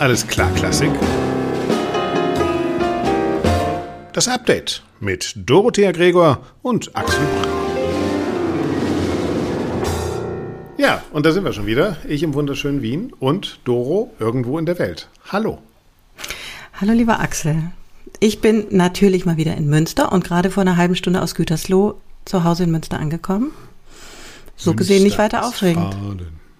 Alles klar, Klassik. Das Update mit Dorothea Gregor und Axel Brand. Ja, und da sind wir schon wieder. Ich im wunderschönen Wien und Doro irgendwo in der Welt. Hallo. Hallo, lieber Axel. Ich bin natürlich mal wieder in Münster und gerade vor einer halben Stunde aus Gütersloh zu Hause in Münster angekommen. So gesehen nicht weiter aufregend.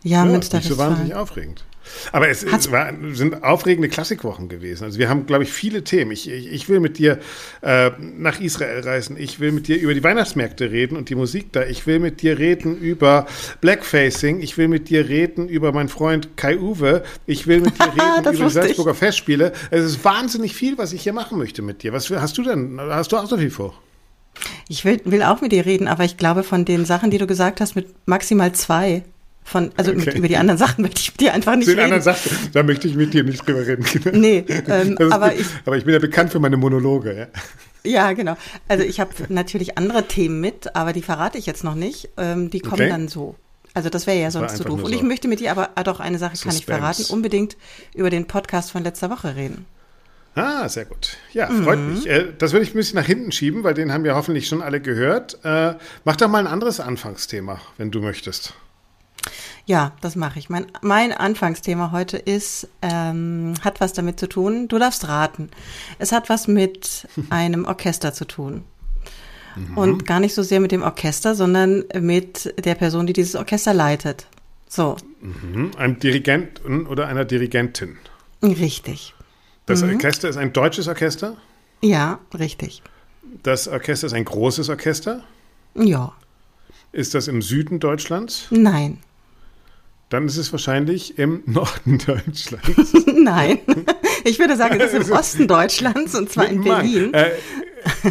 Ja, ja Münster nicht so wahnsinnig aufregend. Aber es, es war, sind aufregende Klassikwochen gewesen. Also wir haben, glaube ich, viele Themen. Ich, ich, ich will mit dir äh, nach Israel reisen. Ich will mit dir über die Weihnachtsmärkte reden und die Musik da. Ich will mit dir reden über Blackfacing. Ich will mit dir reden über meinen Freund Kai Uwe. Ich will mit dir reden über die Salzburger Festspiele. Es ist wahnsinnig viel, was ich hier machen möchte mit dir. Was hast du denn? Hast du auch so viel vor? Ich will, will auch mit dir reden, aber ich glaube, von den Sachen, die du gesagt hast, mit maximal zwei. Von, also okay. mit, über die anderen Sachen möchte ich mit dir einfach nicht Zu den reden. anderen Sachen, da möchte ich mit dir nicht drüber reden. nee, ähm, aber, ich, aber ich bin ja bekannt für meine Monologe. Ja, ja genau. Also ich habe natürlich andere Themen mit, aber die verrate ich jetzt noch nicht. Ähm, die kommen okay. dann so. Also das wäre ja sonst zu so doof. Und ich möchte mit dir aber ah, doch eine Sache Suspense. kann ich verraten, unbedingt über den Podcast von letzter Woche reden. Ah, sehr gut. Ja, freut mhm. mich. Äh, das würde ich ein bisschen nach hinten schieben, weil den haben ja hoffentlich schon alle gehört. Äh, mach doch mal ein anderes Anfangsthema, wenn du möchtest. Ja, das mache ich. Mein, mein Anfangsthema heute ist, ähm, hat was damit zu tun. Du darfst raten. Es hat was mit einem Orchester zu tun. Mhm. Und gar nicht so sehr mit dem Orchester, sondern mit der Person, die dieses Orchester leitet. So. Mhm. Einem Dirigenten oder einer Dirigentin. Richtig. Das mhm. Orchester ist ein deutsches Orchester? Ja, richtig. Das Orchester ist ein großes Orchester? Ja. Ist das im Süden Deutschlands? Nein. Dann ist es wahrscheinlich im Norden Deutschlands. Nein. Ich würde sagen, es ist im Osten Deutschlands und zwar in Berlin. Äh,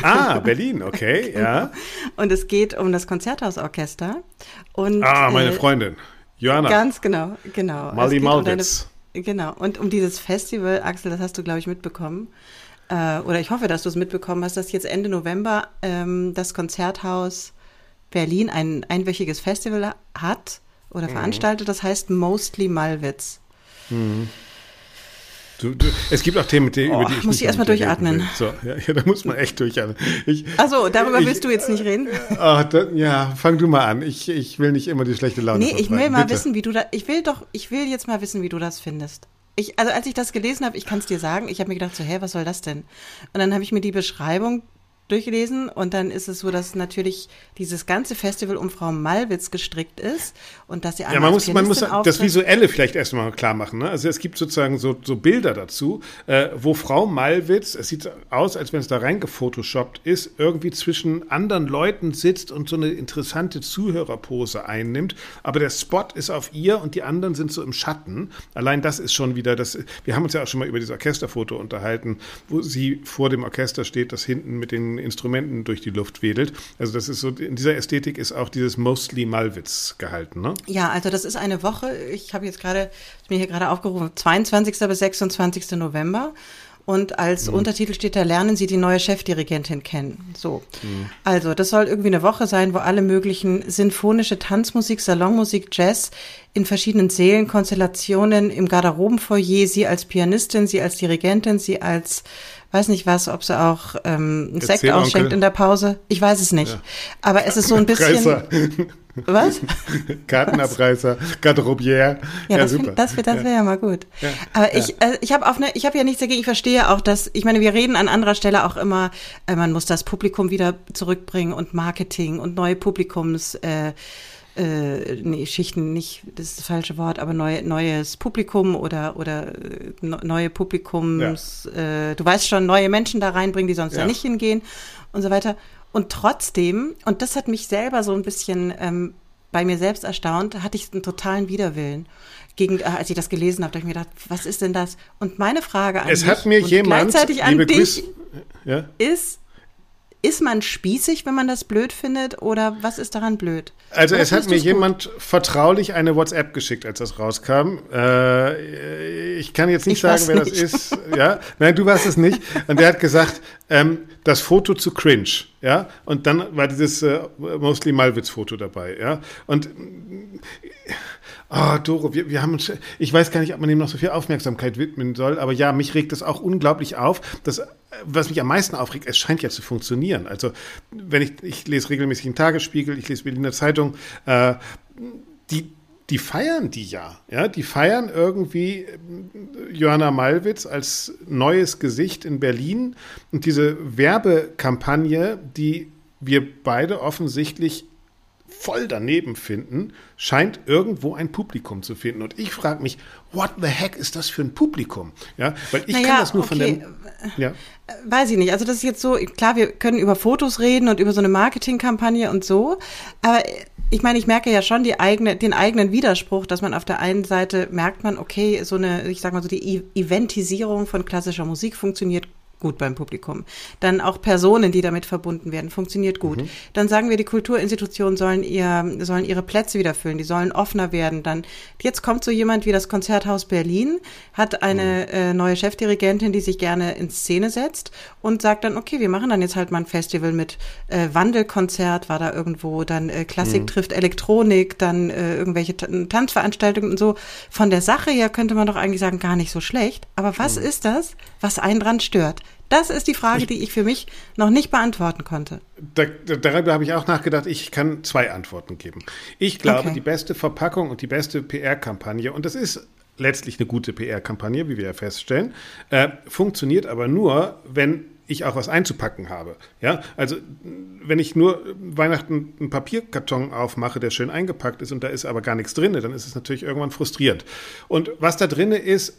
ah, Berlin, okay, ja. Und es geht um das Konzerthausorchester. Und, ah, meine äh, Freundin. Johanna. Ganz genau, genau. Mali Malwitz. Genau. Und um dieses Festival, Axel, das hast du, glaube ich, mitbekommen. Äh, oder ich hoffe, dass du es mitbekommen hast, dass jetzt Ende November ähm, das Konzerthaus Berlin ein einwöchiges Festival hat oder mhm. veranstaltet. Das heißt Mostly Malwitz. Mhm. Du, du, es gibt auch Themen, die, oh, über die ich muss ich erstmal durchatmen. So, ja, ja, da muss man echt durchatmen. Achso, darüber ich, willst du jetzt nicht reden? Ach, da, ja, fang du mal an. Ich, ich will nicht immer die schlechte Laune. Nee, ich will mal Bitte. wissen, wie du da. Ich will doch, ich will jetzt mal wissen, wie du das findest. Ich, also als ich das gelesen habe, ich kann es dir sagen, ich habe mir gedacht, so, hä, was soll das denn? Und dann habe ich mir die Beschreibung durchgelesen und dann ist es so, dass natürlich dieses ganze Festival um Frau Malwitz gestrickt ist und dass sie Ja, man muss, man muss das Visuelle vielleicht erstmal klar machen. Ne? Also es gibt sozusagen so, so Bilder dazu, äh, wo Frau Malwitz, es sieht aus, als wenn es da reingefotoshoppt ist, irgendwie zwischen anderen Leuten sitzt und so eine interessante Zuhörerpose einnimmt. Aber der Spot ist auf ihr und die anderen sind so im Schatten. Allein das ist schon wieder das. Wir haben uns ja auch schon mal über dieses Orchesterfoto unterhalten, wo sie vor dem Orchester steht, das hinten mit den Instrumenten durch die Luft wedelt. Also das ist so, in dieser Ästhetik ist auch dieses Mostly Malwitz gehalten, ne? Ja, also das ist eine Woche, ich habe jetzt gerade, mir hier gerade aufgerufen, 22. bis 26. November. Und als mhm. Untertitel steht da, lernen Sie die neue Chefdirigentin kennen. So. Mhm. Also, das soll irgendwie eine Woche sein, wo alle möglichen sinfonische Tanzmusik, Salonmusik, Jazz in verschiedenen Seelenkonstellationen im Garderobenfoyer, Sie als Pianistin, Sie als Dirigentin, Sie als weiß nicht was, ob sie auch ähm, Sekt ausschenkt in der Pause. Ich weiß es nicht. Ja. Aber es ist so ein bisschen. Was? Kartenabreißer, Garderobier. Ja, ja das, super. das, das wäre ja mal gut. Ja, Aber ich, äh, ich habe ne, ich habe ja nichts dagegen. Ich verstehe auch, dass ich meine, wir reden an anderer Stelle auch immer, äh, man muss das Publikum wieder zurückbringen und Marketing und neue Publikums. Äh, äh, nee, Schichten nicht, das ist das falsche Wort, aber neu, neues Publikum oder, oder äh, neue Publikums, ja. äh, du weißt schon, neue Menschen da reinbringen, die sonst ja. da nicht hingehen und so weiter. Und trotzdem, und das hat mich selber so ein bisschen ähm, bei mir selbst erstaunt, hatte ich einen totalen Widerwillen. Gegen, äh, als ich das gelesen habe, da habe ich mir gedacht, was ist denn das? Und meine Frage an es dich hat mir jemand, gleichzeitig an dich ja? ist, ist man spießig, wenn man das blöd findet oder was ist daran blöd? Also es hat mir jemand vertraulich eine WhatsApp geschickt, als das rauskam. Äh, ich kann jetzt nicht ich sagen, wer nicht. das ist. Ja, nein, du warst es nicht. Und der hat gesagt, ähm, das Foto zu cringe. Ja, und dann war dieses äh, Mostly Malwitz Foto dabei. Ja, und Oh, Doro, wir, wir haben uns, ich weiß gar nicht, ob man ihm noch so viel Aufmerksamkeit widmen soll, aber ja, mich regt das auch unglaublich auf. Das, was mich am meisten aufregt, es scheint ja zu funktionieren. Also, wenn ich, ich lese regelmäßig einen Tagesspiegel, ich lese Berliner Zeitung, äh, die, die feiern die ja, ja, die feiern irgendwie äh, Johanna Malwitz als neues Gesicht in Berlin und diese Werbekampagne, die wir beide offensichtlich voll daneben finden, scheint irgendwo ein Publikum zu finden. Und ich frage mich, what the heck ist das für ein Publikum? Ja, weil ich naja, kann das nur okay. von dem. Ja. Weiß ich nicht. Also das ist jetzt so, klar, wir können über Fotos reden und über so eine Marketingkampagne und so, aber ich meine, ich merke ja schon die eigene, den eigenen Widerspruch, dass man auf der einen Seite merkt man, okay, so eine, ich sag mal so die Eventisierung von klassischer Musik funktioniert gut beim Publikum. Dann auch Personen, die damit verbunden werden, funktioniert gut. Mhm. Dann sagen wir, die Kulturinstitutionen sollen ihr, sollen ihre Plätze wieder füllen, die sollen offener werden. Dann, jetzt kommt so jemand wie das Konzerthaus Berlin, hat eine mhm. äh, neue Chefdirigentin, die sich gerne in Szene setzt und sagt dann, okay, wir machen dann jetzt halt mal ein Festival mit äh, Wandelkonzert, war da irgendwo, dann äh, Klassik mhm. trifft Elektronik, dann äh, irgendwelche Tanzveranstaltungen und so. Von der Sache her könnte man doch eigentlich sagen, gar nicht so schlecht. Aber was mhm. ist das, was einen dran stört? Das ist die Frage, die ich für mich noch nicht beantworten konnte. Da, darüber habe ich auch nachgedacht. Ich kann zwei Antworten geben. Ich glaube, okay. die beste Verpackung und die beste PR-Kampagne, und das ist letztlich eine gute PR-Kampagne, wie wir ja feststellen, äh, funktioniert aber nur, wenn ich auch was einzupacken habe. Ja, also wenn ich nur Weihnachten einen Papierkarton aufmache, der schön eingepackt ist und da ist aber gar nichts drin, dann ist es natürlich irgendwann frustrierend. Und was da drin ist,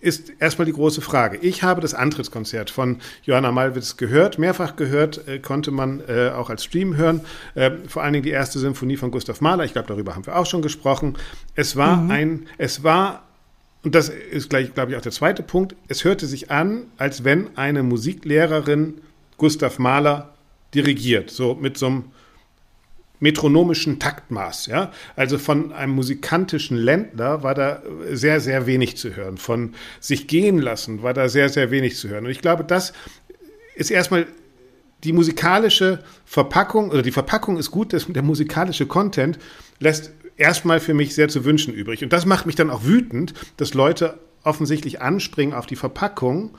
ist erstmal die große Frage. Ich habe das Antrittskonzert von Johanna Malwitz gehört, mehrfach gehört, äh, konnte man äh, auch als Stream hören. Äh, vor allen Dingen die erste Symphonie von Gustav Mahler. Ich glaube, darüber haben wir auch schon gesprochen. Es war mhm. ein, es war und das ist gleich, glaube ich, auch der zweite Punkt. Es hörte sich an, als wenn eine Musiklehrerin Gustav Mahler dirigiert, so mit so einem metronomischen Taktmaß. Ja? Also von einem musikantischen Ländler war da sehr, sehr wenig zu hören. Von sich gehen lassen war da sehr, sehr wenig zu hören. Und ich glaube, das ist erstmal die musikalische Verpackung, oder die Verpackung ist gut, der musikalische Content lässt erstmal für mich sehr zu wünschen übrig. Und das macht mich dann auch wütend, dass Leute offensichtlich anspringen auf die Verpackung,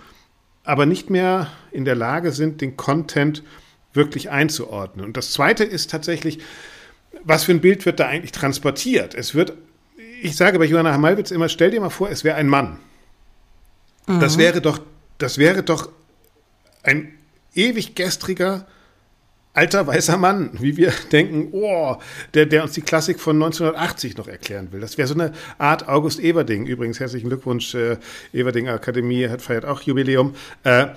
aber nicht mehr in der Lage sind, den Content zu wirklich einzuordnen. Und das Zweite ist tatsächlich, was für ein Bild wird da eigentlich transportiert? Es wird, ich sage bei Johanna Hamalwitz immer, stell dir mal vor, es wäre ein Mann. Mhm. Das wäre doch, das wäre doch ein ewig gestriger, alter weißer Mann, wie wir denken, oh, der, der uns die Klassik von 1980 noch erklären will. Das wäre so eine Art August Everding. Übrigens herzlichen Glückwunsch, äh, Everding Akademie hat feiert auch Jubiläum. Äh,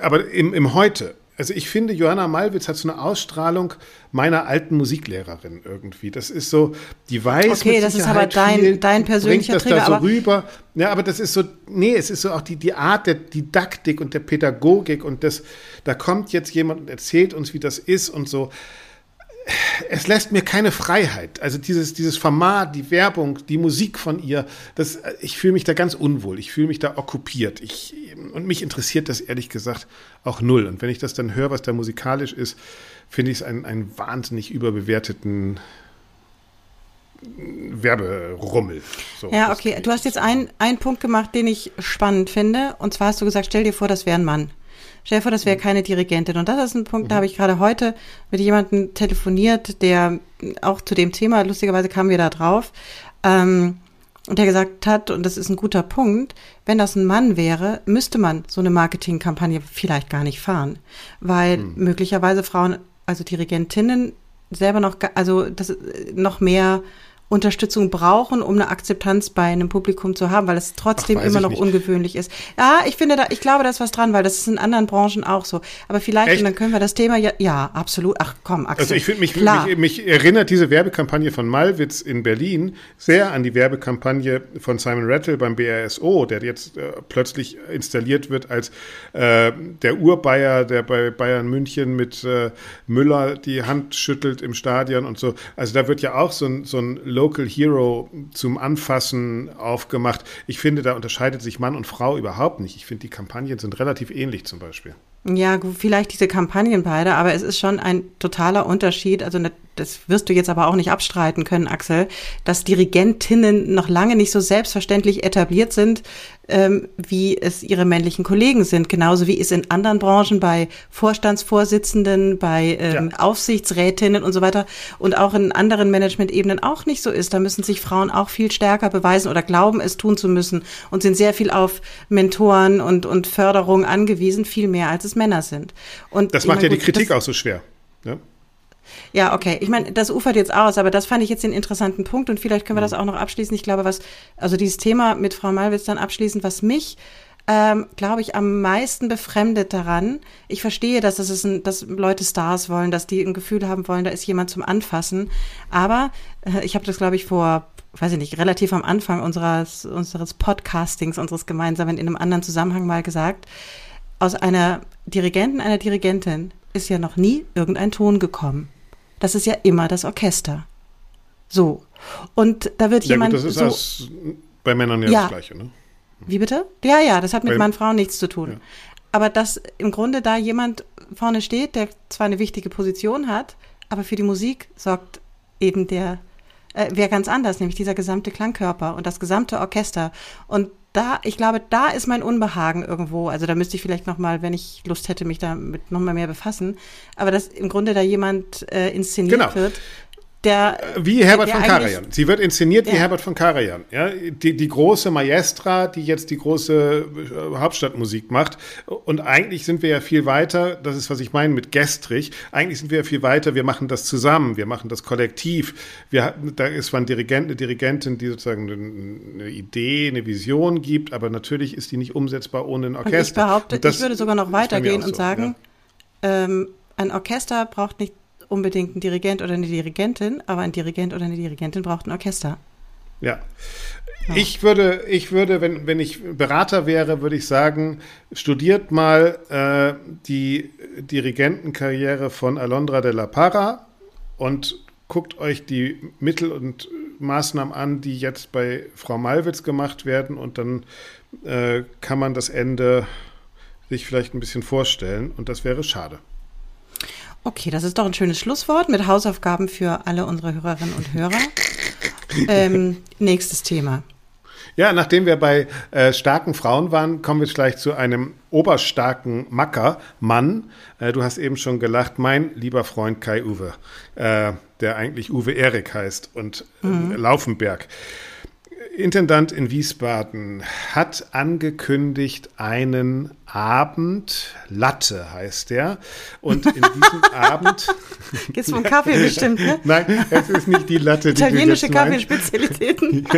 aber im, im Heute. Also ich finde, Johanna Malwitz hat so eine Ausstrahlung meiner alten Musiklehrerin irgendwie. Das ist so, die weiß Okay, das ist aber dein, viel, dein persönlicher bringt das Trigger, da so rüber. Ja, aber das ist so, nee, es ist so auch die, die Art der Didaktik und der Pädagogik und das, da kommt jetzt jemand und erzählt uns, wie das ist und so es lässt mir keine Freiheit. Also dieses, dieses Format, die Werbung, die Musik von ihr, das, ich fühle mich da ganz unwohl. Ich fühle mich da okkupiert. Ich, und mich interessiert das ehrlich gesagt auch null. Und wenn ich das dann höre, was da musikalisch ist, finde ich es einen, einen wahnsinnig überbewerteten Werberummel. So, ja, okay. Du hast jetzt einen, einen Punkt gemacht, den ich spannend finde. Und zwar hast du gesagt, stell dir vor, das wäre ein Mann. Stell dir vor, das wäre mhm. keine Dirigentin. Und das ist ein Punkt, mhm. da habe ich gerade heute mit jemandem telefoniert, der auch zu dem Thema, lustigerweise kamen wir da drauf, ähm, und der gesagt hat, und das ist ein guter Punkt, wenn das ein Mann wäre, müsste man so eine Marketingkampagne vielleicht gar nicht fahren, weil mhm. möglicherweise Frauen, also Dirigentinnen selber noch, also das noch mehr Unterstützung brauchen, um eine Akzeptanz bei einem Publikum zu haben, weil es trotzdem Ach, immer noch nicht. ungewöhnlich ist. Ja, ich finde da, ich glaube, da ist was dran, weil das ist in anderen Branchen auch so. Aber vielleicht, Echt? und dann können wir das Thema ja, ja, absolut. Ach komm, Axel. Also ich finde mich, mich, mich erinnert diese Werbekampagne von Malwitz in Berlin sehr an die Werbekampagne von Simon Rattle beim BRSO, der jetzt äh, plötzlich installiert wird als äh, der Urbayer, der bei Bayern München mit äh, Müller die Hand schüttelt im Stadion und so. Also da wird ja auch so ein, so ein Local Hero zum Anfassen aufgemacht. Ich finde, da unterscheidet sich Mann und Frau überhaupt nicht. Ich finde, die Kampagnen sind relativ ähnlich zum Beispiel. Ja, vielleicht diese Kampagnen beide, aber es ist schon ein totaler Unterschied. Also das wirst du jetzt aber auch nicht abstreiten können, Axel, dass Dirigentinnen noch lange nicht so selbstverständlich etabliert sind, ähm, wie es ihre männlichen Kollegen sind. Genauso wie es in anderen Branchen bei Vorstandsvorsitzenden, bei ähm, ja. Aufsichtsrätinnen und so weiter und auch in anderen Managementebenen auch nicht so ist. Da müssen sich Frauen auch viel stärker beweisen oder glauben, es tun zu müssen und sind sehr viel auf Mentoren und, und Förderung angewiesen, viel mehr als es Männer sind. Und das macht meine, ja die Kritik auch so schwer. Ja? Ja, okay. Ich meine, das ufert jetzt aus, aber das fand ich jetzt den interessanten Punkt und vielleicht können wir das mhm. auch noch abschließen. Ich glaube, was, also dieses Thema mit Frau Malwitz dann abschließend, was mich ähm, glaube ich, am meisten befremdet daran. Ich verstehe, dass, das ist ein, dass Leute Stars wollen, dass die ein Gefühl haben wollen, da ist jemand zum Anfassen. Aber äh, ich habe das, glaube ich, vor, weiß ich nicht, relativ am Anfang unseres, unseres Podcastings, unseres gemeinsamen, in einem anderen Zusammenhang mal gesagt, aus einer Dirigenten, einer Dirigentin ist ja noch nie irgendein Ton gekommen das ist ja immer das Orchester. So. Und da wird ja, jemand. Gut, das ist so, bei Männern ja, ja, das Gleiche, ne? Wie bitte? Ja, ja, das hat mit Mann, Frauen nichts zu tun. Ja. Aber dass im Grunde da jemand vorne steht, der zwar eine wichtige Position hat, aber für die Musik sorgt eben der, äh, wer ganz anders, nämlich dieser gesamte Klangkörper und das gesamte Orchester. Und da, ich glaube, da ist mein Unbehagen irgendwo. Also da müsste ich vielleicht noch mal, wenn ich Lust hätte, mich damit noch mal mehr befassen. Aber dass im Grunde da jemand äh, inszeniert genau. wird, der, wie Herbert der, der von Karajan. Sie wird inszeniert ja. wie Herbert von Karajan. Ja, die, die große Maestra, die jetzt die große äh, Hauptstadtmusik macht. Und eigentlich sind wir ja viel weiter, das ist, was ich meine mit gestrig, eigentlich sind wir ja viel weiter, wir machen das zusammen, wir machen das kollektiv. Wir, da ist ein Dirigent, eine Dirigentin, die sozusagen eine Idee, eine Vision gibt, aber natürlich ist die nicht umsetzbar ohne ein Orchester. Und ich behaupte, ich würde sogar noch weitergehen so, und sagen, ja. ähm, ein Orchester braucht nicht unbedingt ein Dirigent oder eine Dirigentin, aber ein Dirigent oder eine Dirigentin braucht ein Orchester. Ja. ja. Ich würde, ich würde, wenn, wenn ich Berater wäre, würde ich sagen, studiert mal äh, die Dirigentenkarriere von Alondra de la Parra und guckt euch die Mittel und Maßnahmen an, die jetzt bei Frau Malwitz gemacht werden und dann äh, kann man das Ende sich vielleicht ein bisschen vorstellen und das wäre schade. Okay, das ist doch ein schönes Schlusswort mit Hausaufgaben für alle unsere Hörerinnen und Hörer. Ähm, nächstes Thema. Ja, nachdem wir bei äh, starken Frauen waren, kommen wir gleich zu einem oberstarken Macker, Mann. Äh, du hast eben schon gelacht, mein lieber Freund Kai Uwe, äh, der eigentlich Uwe Erik heißt und äh, mhm. Laufenberg. Intendant in Wiesbaden hat angekündigt einen Abend, Latte heißt der. Und in diesem Abend. Geht's vom Kaffee bestimmt, ne? Nein, es ist nicht die Latte. Italienische Kaffeespezialitäten.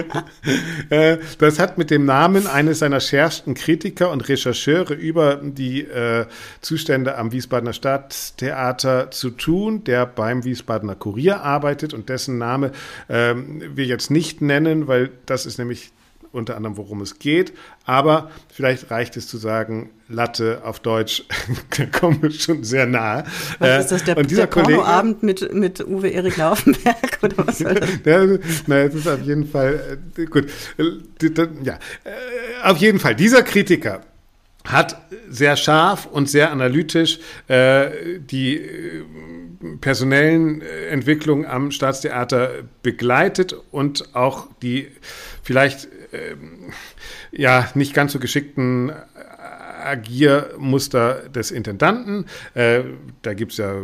Äh, das hat mit dem Namen eines seiner schärfsten Kritiker und Rechercheure über die äh, Zustände am Wiesbadener Stadttheater zu tun, der beim Wiesbadener Kurier arbeitet und dessen Name äh, wir jetzt nicht nennen, weil das ist nämlich unter anderem, worum es geht. Aber vielleicht reicht es zu sagen, Latte auf Deutsch, da kommen wir schon sehr nahe. Was ist das, der, und dieser der Pornoabend mit, mit Uwe Erik Laufenberg oder was soll das? ja, naja, es ist auf jeden Fall, äh, gut, äh, ja, äh, auf jeden Fall, dieser Kritiker hat sehr scharf und sehr analytisch äh, die äh, personellen Entwicklungen am Staatstheater begleitet und auch die vielleicht äh, ja nicht ganz so geschickten Agiermuster des Intendanten. Äh, da gibt es ja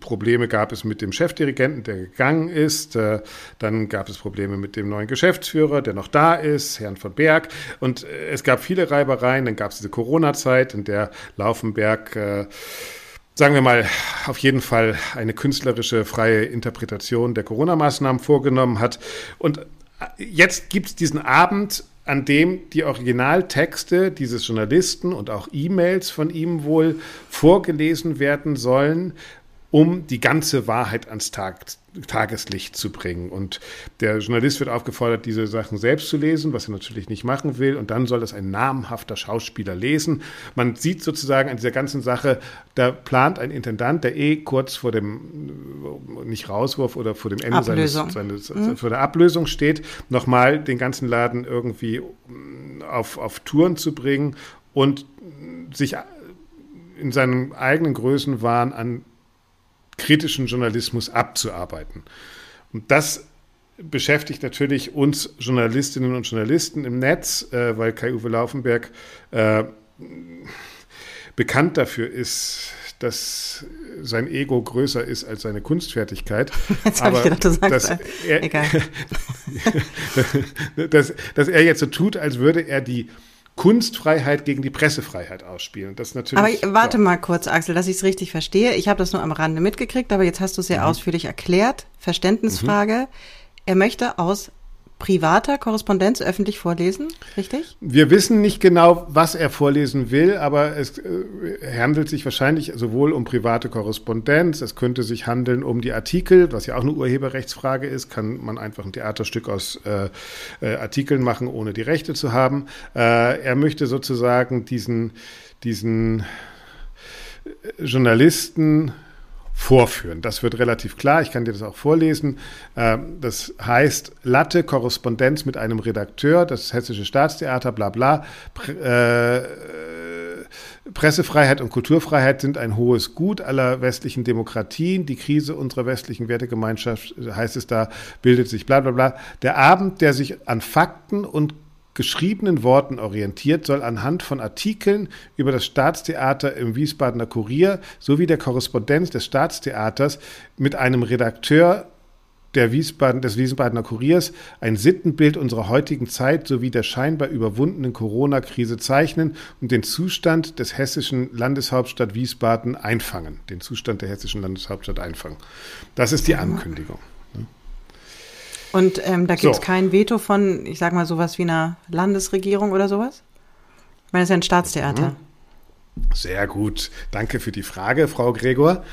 Probleme, gab es mit dem Chefdirigenten, der gegangen ist. Äh, dann gab es Probleme mit dem neuen Geschäftsführer, der noch da ist, Herrn von Berg. Und äh, es gab viele Reibereien. Dann gab es diese Corona-Zeit, in der Laufenberg äh, sagen wir mal, auf jeden Fall eine künstlerische freie Interpretation der Corona-Maßnahmen vorgenommen hat. Und jetzt gibt es diesen Abend, an dem die Originaltexte dieses Journalisten und auch E-Mails von ihm wohl vorgelesen werden sollen, um die ganze Wahrheit ans Tag, Tageslicht zu bringen. Und der Journalist wird aufgefordert, diese Sachen selbst zu lesen, was er natürlich nicht machen will. Und dann soll das ein namhafter Schauspieler lesen. Man sieht sozusagen an dieser ganzen Sache, da plant ein Intendant, der eh kurz vor dem, nicht Rauswurf oder vor dem Ende Ablösung. seines, seines mhm. vor der Ablösung steht, nochmal den ganzen Laden irgendwie auf, auf Touren zu bringen und sich in seinem eigenen Größenwahn an kritischen Journalismus abzuarbeiten. Und das beschäftigt natürlich uns Journalistinnen und Journalisten im Netz, äh, weil Kai-Uwe Laufenberg äh, bekannt dafür ist, dass sein Ego größer ist als seine Kunstfertigkeit. Jetzt habe ich gedacht, du sagst dass er, Egal. dass, dass er jetzt so tut, als würde er die Kunstfreiheit gegen die Pressefreiheit ausspielen. Das natürlich. Aber warte ja. mal kurz, Axel, dass ich es richtig verstehe. Ich habe das nur am Rande mitgekriegt, aber jetzt hast du es sehr mhm. ausführlich erklärt. Verständnisfrage. Mhm. Er möchte aus privater Korrespondenz öffentlich vorlesen, richtig? Wir wissen nicht genau, was er vorlesen will, aber es äh, handelt sich wahrscheinlich sowohl um private Korrespondenz, es könnte sich handeln um die Artikel, was ja auch eine Urheberrechtsfrage ist, kann man einfach ein Theaterstück aus äh, äh, Artikeln machen, ohne die Rechte zu haben. Äh, er möchte sozusagen diesen, diesen äh, Journalisten vorführen. Das wird relativ klar. Ich kann dir das auch vorlesen. Ähm, das heißt Latte, Korrespondenz mit einem Redakteur, das Hessische Staatstheater, bla bla. Äh, Pressefreiheit und Kulturfreiheit sind ein hohes Gut aller westlichen Demokratien. Die Krise unserer westlichen Wertegemeinschaft, heißt es da, bildet sich bla bla bla. Der Abend, der sich an Fakten und geschriebenen Worten orientiert, soll anhand von Artikeln über das Staatstheater im Wiesbadener Kurier sowie der Korrespondenz des Staatstheaters mit einem Redakteur der Wiesbaden, des Wiesbadener Kuriers ein Sittenbild unserer heutigen Zeit sowie der scheinbar überwundenen Corona-Krise zeichnen und den Zustand des hessischen Landeshauptstadt Wiesbaden einfangen. Den Zustand der hessischen Landeshauptstadt einfangen. Das ist die Ankündigung. Und ähm, da gibt es so. kein Veto von, ich sag mal, sowas wie einer Landesregierung oder sowas? Ich meine, das ist ja ein Staatstheater. Mhm. Sehr gut. Danke für die Frage, Frau Gregor.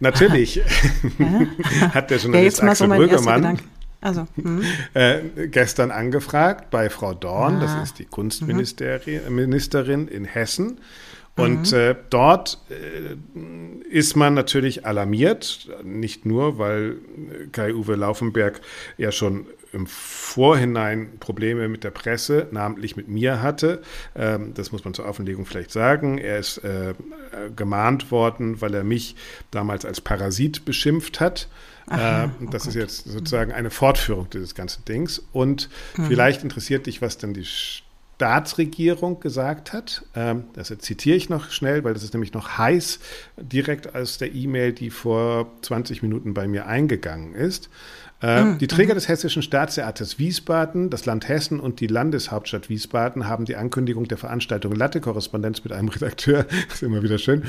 Natürlich hat der Journalist ja, Axel so Brüggemann also, hm. äh, gestern angefragt bei Frau Dorn, ah. das ist die Kunstministerin mhm. in Hessen. Und mhm. äh, dort äh, ist man natürlich alarmiert, nicht nur, weil Kai-Uwe Laufenberg ja schon im Vorhinein Probleme mit der Presse, namentlich mit mir hatte. Ähm, das muss man zur Offenlegung vielleicht sagen. Er ist äh, gemahnt worden, weil er mich damals als Parasit beschimpft hat. Aha, äh, oh das Gott. ist jetzt sozusagen eine Fortführung dieses ganzen Dings. Und mhm. vielleicht interessiert dich, was denn die Staatsregierung gesagt hat. Ähm, das zitiere ich noch schnell, weil das ist nämlich noch heiß, direkt aus der E-Mail, die vor 20 Minuten bei mir eingegangen ist. Mhm. Die Träger des Hessischen Staatstheaters Wiesbaden, das Land Hessen und die Landeshauptstadt Wiesbaden haben die Ankündigung der Veranstaltung Latte-Korrespondenz mit einem Redakteur, ist immer wieder schön,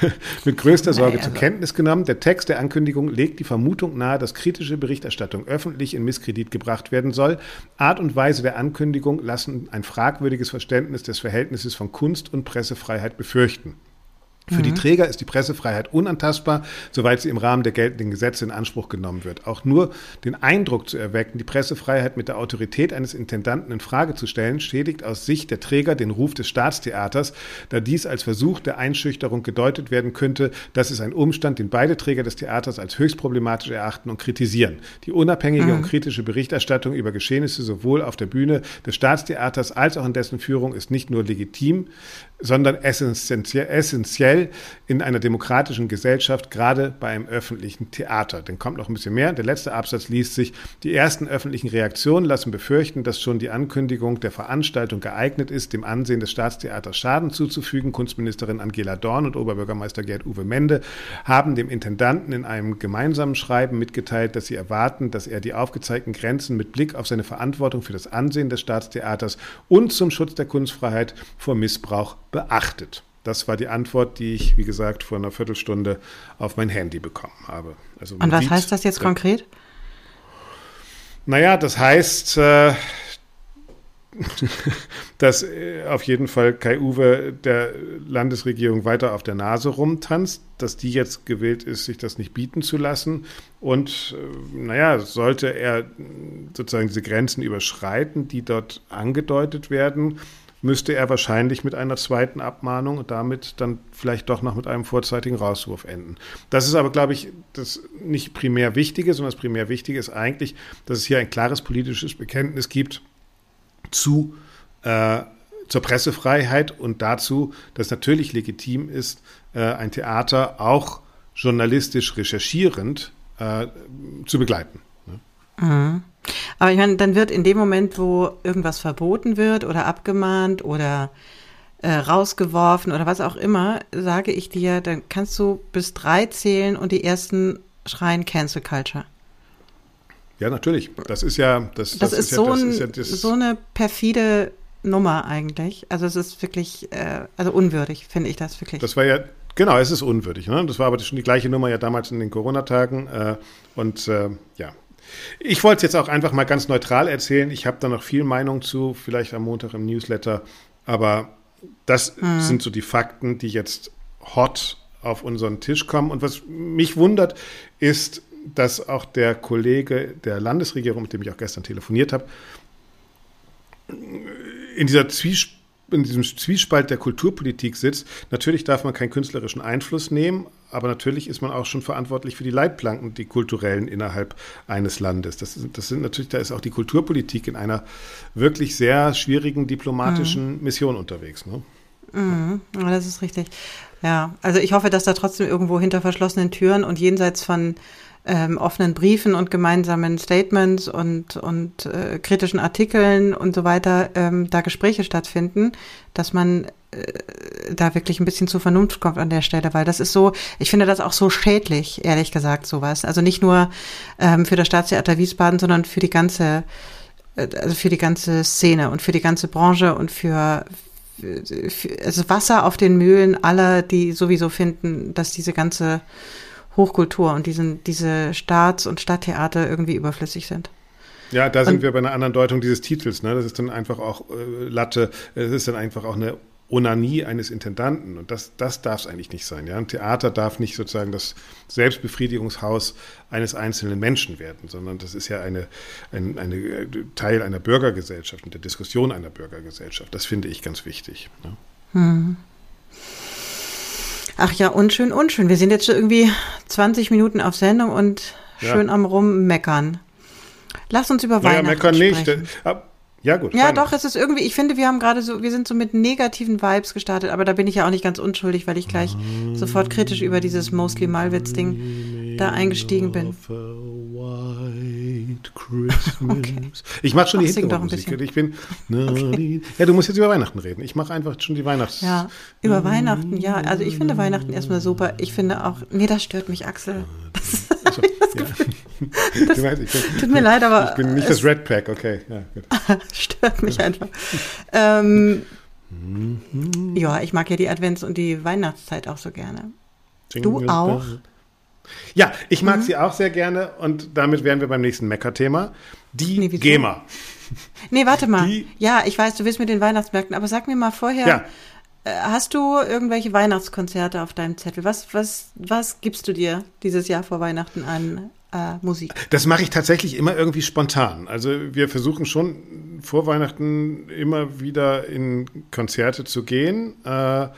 mit größter Sorge zur Kenntnis genommen. Der Text der Ankündigung legt die Vermutung nahe, dass kritische Berichterstattung öffentlich in Misskredit gebracht werden soll. Art und Weise der Ankündigung lassen ein fragwürdiges Verständnis des Verhältnisses von Kunst und Pressefreiheit befürchten. Für mhm. die Träger ist die Pressefreiheit unantastbar, soweit sie im Rahmen der geltenden Gesetze in Anspruch genommen wird. Auch nur den Eindruck zu erwecken, die Pressefreiheit mit der Autorität eines Intendanten in Frage zu stellen, schädigt aus Sicht der Träger den Ruf des Staatstheaters, da dies als Versuch der Einschüchterung gedeutet werden könnte. Das ist ein Umstand, den beide Träger des Theaters als höchst problematisch erachten und kritisieren. Die unabhängige mhm. und kritische Berichterstattung über Geschehnisse sowohl auf der Bühne des Staatstheaters als auch in dessen Führung ist nicht nur legitim, sondern essentiell, essentiell in einer demokratischen Gesellschaft, gerade bei einem öffentlichen Theater. Dann kommt noch ein bisschen mehr. Der letzte Absatz liest sich, die ersten öffentlichen Reaktionen lassen befürchten, dass schon die Ankündigung der Veranstaltung geeignet ist, dem Ansehen des Staatstheaters Schaden zuzufügen. Kunstministerin Angela Dorn und Oberbürgermeister Gerd Uwe Mende haben dem Intendanten in einem gemeinsamen Schreiben mitgeteilt, dass sie erwarten, dass er die aufgezeigten Grenzen mit Blick auf seine Verantwortung für das Ansehen des Staatstheaters und zum Schutz der Kunstfreiheit vor Missbrauch beachtet. Das war die Antwort, die ich, wie gesagt, vor einer Viertelstunde auf mein Handy bekommen habe. Also Und was sieht, heißt das jetzt konkret? Naja, das heißt, äh, dass äh, auf jeden Fall Kai Uwe der Landesregierung weiter auf der Nase rumtanzt, dass die jetzt gewillt ist, sich das nicht bieten zu lassen. Und äh, naja, sollte er sozusagen diese Grenzen überschreiten, die dort angedeutet werden, müsste er wahrscheinlich mit einer zweiten Abmahnung und damit dann vielleicht doch noch mit einem vorzeitigen Rauswurf enden. Das ist aber, glaube ich, das nicht primär Wichtige, sondern das primär Wichtige ist eigentlich, dass es hier ein klares politisches Bekenntnis gibt zu, äh, zur Pressefreiheit und dazu, dass natürlich legitim ist, äh, ein Theater auch journalistisch recherchierend äh, zu begleiten. Mhm. Aber ich meine, dann wird in dem Moment, wo irgendwas verboten wird oder abgemahnt oder äh, rausgeworfen oder was auch immer, sage ich dir, dann kannst du bis drei zählen und die ersten schreien Cancel Culture. Ja, natürlich. Das ist ja das. Das, das ist, ist, so, ja, das ein, ist ja das so eine perfide Nummer eigentlich. Also es ist wirklich, äh, also unwürdig, finde ich das wirklich. Das war ja, genau, es ist unwürdig. Ne? Das war aber schon die gleiche Nummer ja damals in den Corona-Tagen. Äh, und äh, ja, ich wollte es jetzt auch einfach mal ganz neutral erzählen. Ich habe da noch viel Meinung zu, vielleicht am Montag im Newsletter. Aber das hm. sind so die Fakten, die jetzt hot auf unseren Tisch kommen. Und was mich wundert, ist, dass auch der Kollege der Landesregierung, mit dem ich auch gestern telefoniert habe, in dieser Zwiespalt in diesem Zwiespalt der Kulturpolitik sitzt. Natürlich darf man keinen künstlerischen Einfluss nehmen, aber natürlich ist man auch schon verantwortlich für die Leitplanken, die kulturellen innerhalb eines Landes. Das, das sind natürlich, da ist auch die Kulturpolitik in einer wirklich sehr schwierigen diplomatischen mhm. Mission unterwegs. Ne? Mhm, das ist richtig. Ja, also ich hoffe, dass da trotzdem irgendwo hinter verschlossenen Türen und jenseits von ähm, offenen Briefen und gemeinsamen Statements und, und äh, kritischen Artikeln und so weiter ähm, da Gespräche stattfinden, dass man da wirklich ein bisschen zu Vernunft kommt an der Stelle, weil das ist so, ich finde das auch so schädlich, ehrlich gesagt, sowas. Also nicht nur ähm, für das Staatstheater Wiesbaden, sondern für die ganze, äh, also für die ganze Szene und für die ganze Branche und für, für also Wasser auf den Mühlen aller, die sowieso finden, dass diese ganze Hochkultur und diesen, diese Staats- und Stadttheater irgendwie überflüssig sind. Ja, da sind und, wir bei einer anderen Deutung dieses Titels. Ne? Das ist dann einfach auch äh, Latte, es ist dann einfach auch eine Onanie eines Intendanten. Und das, das darf es eigentlich nicht sein. Ja? Ein Theater darf nicht sozusagen das Selbstbefriedigungshaus eines einzelnen Menschen werden, sondern das ist ja eine, ein eine Teil einer Bürgergesellschaft und der Diskussion einer Bürgergesellschaft. Das finde ich ganz wichtig. Ne? Hm. Ach ja, unschön, unschön. Wir sind jetzt schon irgendwie 20 Minuten auf Sendung und ja. schön am Rummeckern. Lass uns über naja, Weihnachten meckern sprechen. nicht. Ja, gut. Ja, doch, es ist irgendwie, ich finde, wir haben gerade so, wir sind so mit negativen Vibes gestartet, aber da bin ich ja auch nicht ganz unschuldig, weil ich gleich sofort kritisch über dieses Mostly Malwitz-Ding da eingestiegen bin. Okay. Ich mache schon die Hintergrundmusik. Ich bin. Okay. Ja, du musst jetzt über Weihnachten reden. Ich mache einfach schon die Weihnachts. Ja, über Weihnachten, ja. Also ich finde Weihnachten erstmal super. Ich finde auch, nee, das stört mich, Axel. Das, ja. das weiß, bin, tut mir leid, aber. Ich bin nicht das Red Pack, okay. Ja, stört mich einfach. Ähm, ja, ich mag ja die Advents- und die Weihnachtszeit auch so gerne. Du auch? Ja, ich mag mhm. sie auch sehr gerne und damit wären wir beim nächsten Mecker-Thema. Die nee, GEMA. Nee, warte mal. Die, ja, ich weiß, du willst mit den Weihnachtsmärkten, aber sag mir mal vorher, ja. Äh, hast du irgendwelche Weihnachtskonzerte auf deinem Zettel? Was, was, was gibst du dir dieses Jahr vor Weihnachten an äh, Musik? Das mache ich tatsächlich immer irgendwie spontan. Also wir versuchen schon vor Weihnachten immer wieder in Konzerte zu gehen. Äh,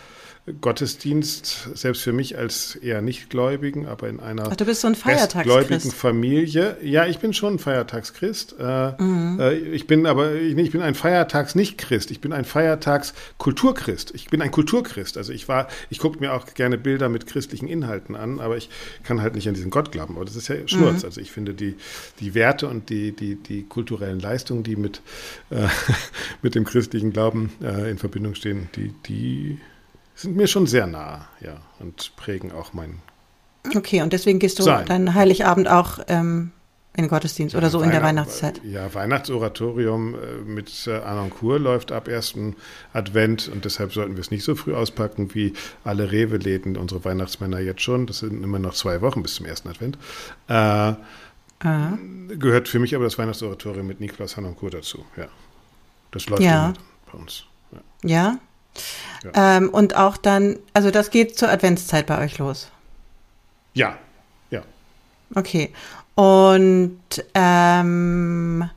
Gottesdienst, selbst für mich als eher Nichtgläubigen, aber in einer Ach, du bist so ein Feiertagschrist. Familie. Ja, ich bin schon ein Feiertagschrist. Äh, mhm. äh, ich bin aber, ich, ich bin ein Feiertags-Nicht-Christ. Ich bin ein Feiertags-Kulturchrist. Ich bin ein Kulturchrist. Also ich war, ich gucke mir auch gerne Bilder mit christlichen Inhalten an, aber ich kann halt nicht an diesen Gott glauben. Aber das ist ja Schnurz. Mhm. Also ich finde die, die Werte und die, die, die kulturellen Leistungen, die mit, äh, mit dem christlichen Glauben äh, in Verbindung stehen, die, die sind mir schon sehr nah, ja, und prägen auch mein. Okay, und deswegen gehst du Sein. dann Heiligabend auch ähm, in den Gottesdienst oder so Weihnacht, in der Weihnachtszeit? Ja, Weihnachtsoratorium äh, mit äh, Anoncourt läuft ab ersten Advent und deshalb sollten wir es nicht so früh auspacken wie alle Rewe-Läden, unsere Weihnachtsmänner jetzt schon. Das sind immer noch zwei Wochen bis zum ersten Advent. Äh, gehört für mich aber das Weihnachtsoratorium mit Niklas Hanoncourt dazu, ja. Das läuft ja. bei uns. ja? ja? Ja. Ähm, und auch dann, also das geht zur Adventszeit bei euch los. Ja, ja. Okay. Und ähm,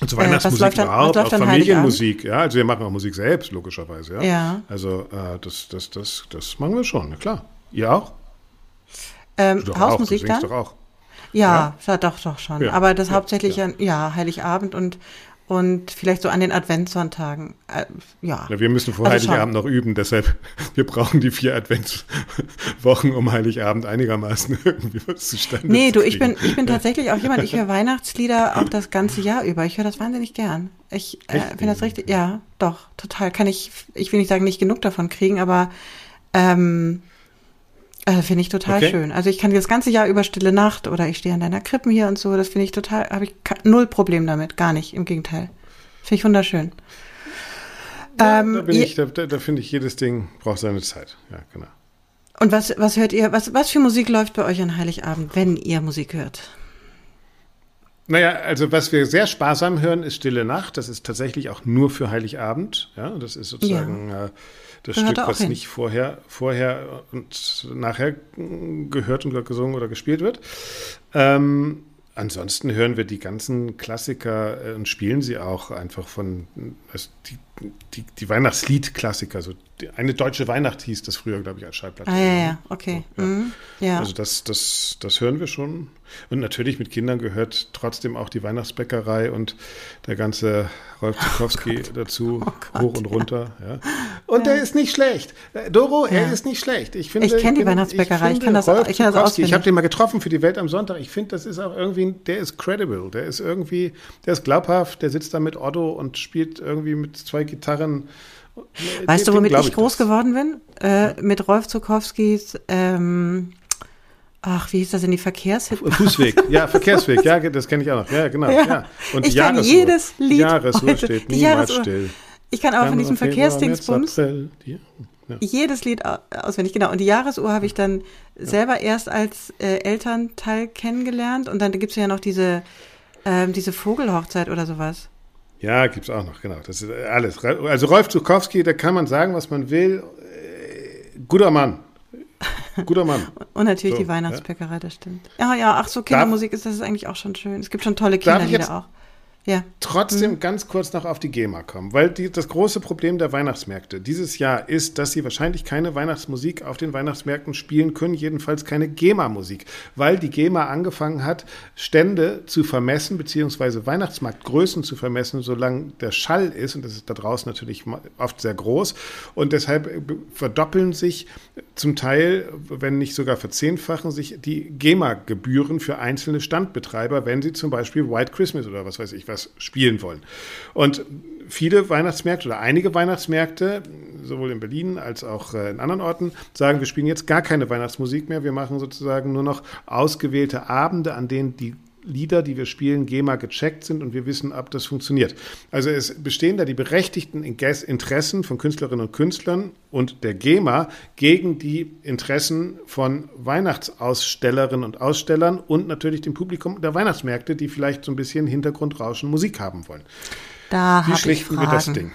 und zur Weihnachtsmusik äh, überhaupt, auch Familienmusik, ja. Also wir machen auch Musik selbst, logischerweise, ja. ja. Also äh, das, das, das, das machen wir schon, klar. Ihr auch? Ähm, Hausmusik auch, dann? Doch auch. Ja, ja, ja, doch, doch schon. Aber das hauptsächlich ja. ja, Heiligabend und und vielleicht so an den Adventssonntagen. Äh, ja. ja. Wir müssen vor also Heiligabend schon. noch üben, deshalb wir brauchen die vier Adventswochen, um Heiligabend einigermaßen irgendwie was zustande Nee, du, ich bin, ich bin tatsächlich auch jemand, ich höre Weihnachtslieder auch das ganze Jahr über. Ich höre das wahnsinnig gern. Ich äh, finde das richtig, ja, doch, total. Kann ich, ich will nicht sagen, nicht genug davon kriegen, aber ähm, äh, finde ich total okay. schön. Also ich kann das ganze Jahr über Stille Nacht oder ich stehe an deiner Krippen hier und so, das finde ich total, habe ich null Problem damit, gar nicht, im Gegenteil. Finde ich wunderschön. Ja, ähm, da bin ich, da, da finde ich, jedes Ding braucht seine Zeit. Ja, genau. Und was, was hört ihr, was, was für Musik läuft bei euch an Heiligabend, wenn ihr Musik hört? Naja, also was wir sehr sparsam hören, ist Stille Nacht. Das ist tatsächlich auch nur für Heiligabend. Ja, das ist sozusagen ja. äh, das Stück, was hin. nicht vorher, vorher und nachher gehört und gesungen oder gespielt wird. Ähm, ansonsten hören wir die ganzen Klassiker äh, und spielen sie auch einfach von also die, die, die Weihnachtslied-Klassiker. So eine deutsche Weihnacht hieß das früher, glaube ich, als Schallplatte. Ah, ja, ja, okay. So, ja. Mhm. ja. Also das, das, das hören wir schon. Und natürlich mit Kindern gehört trotzdem auch die Weihnachtsbäckerei und der ganze Rolf Zukowski oh dazu, oh Gott, hoch und runter. Ja. Und der ist nicht schlecht. Äh, Doro, er ist nicht schlecht. Ich, finde, ich kenne die Weihnachtsbäckerei, ich, ich kann das, Rolf ich kann das Ich habe den mal getroffen für die Welt am Sonntag. Ich finde, das ist auch irgendwie, der ist credible. Der ist irgendwie, der ist glaubhaft, der sitzt da mit Otto und spielt irgendwie mit zwei Gitarren. Weißt den, du, womit ich, ich groß das. geworden bin? Äh, mit Rolf Zukowskis ähm, Ach, wie hieß das in die Verkehrshit? Fußweg, ja, Verkehrsweg, ja, das kenne ich auch noch. Ja, genau. Ja. ja. Und ich kann jedes Lied. Jahresuhr steht niemals Jahresuhr. still. Ich kann auch von diesem Verkehrsdingsbums ja. jedes Lied auswendig, genau. Und die Jahresuhr habe ich dann selber erst als äh, Elternteil kennengelernt. Und dann gibt es ja noch diese, ähm, diese Vogelhochzeit oder sowas. Ja, gibt es auch noch, genau. Das ist alles. Also Rolf Zukowski, da kann man sagen, was man will. Äh, guter Mann. Guter Mann. Und natürlich so, die Weihnachtsbäckerei, das stimmt. Ja, ja, ach so, Kindermusik ist das ist eigentlich auch schon schön. Es gibt schon tolle Kinderlieder auch. Ja. Trotzdem mhm. ganz kurz noch auf die GEMA kommen, weil die, das große Problem der Weihnachtsmärkte dieses Jahr ist, dass sie wahrscheinlich keine Weihnachtsmusik auf den Weihnachtsmärkten spielen können, jedenfalls keine GEMA-Musik, weil die GEMA angefangen hat, Stände zu vermessen, beziehungsweise Weihnachtsmarktgrößen zu vermessen, solange der Schall ist, und das ist da draußen natürlich oft sehr groß, und deshalb äh, verdoppeln sich zum Teil, wenn nicht sogar verzehnfachen sich die GEMA-Gebühren für einzelne Standbetreiber, wenn sie zum Beispiel White Christmas oder was weiß ich was spielen wollen. Und viele Weihnachtsmärkte oder einige Weihnachtsmärkte, sowohl in Berlin als auch äh, in anderen Orten, sagen, wir spielen jetzt gar keine Weihnachtsmusik mehr. Wir machen sozusagen nur noch ausgewählte Abende, an denen die Lieder, die wir spielen, GEMA gecheckt sind und wir wissen, ob das funktioniert. Also es bestehen da die berechtigten Interessen von Künstlerinnen und Künstlern und der GEMA gegen die Interessen von Weihnachtsausstellerinnen und Ausstellern und natürlich dem Publikum der Weihnachtsmärkte, die vielleicht so ein bisschen Hintergrundrauschen Musik haben wollen. Da Wie schlichten wir das Ding?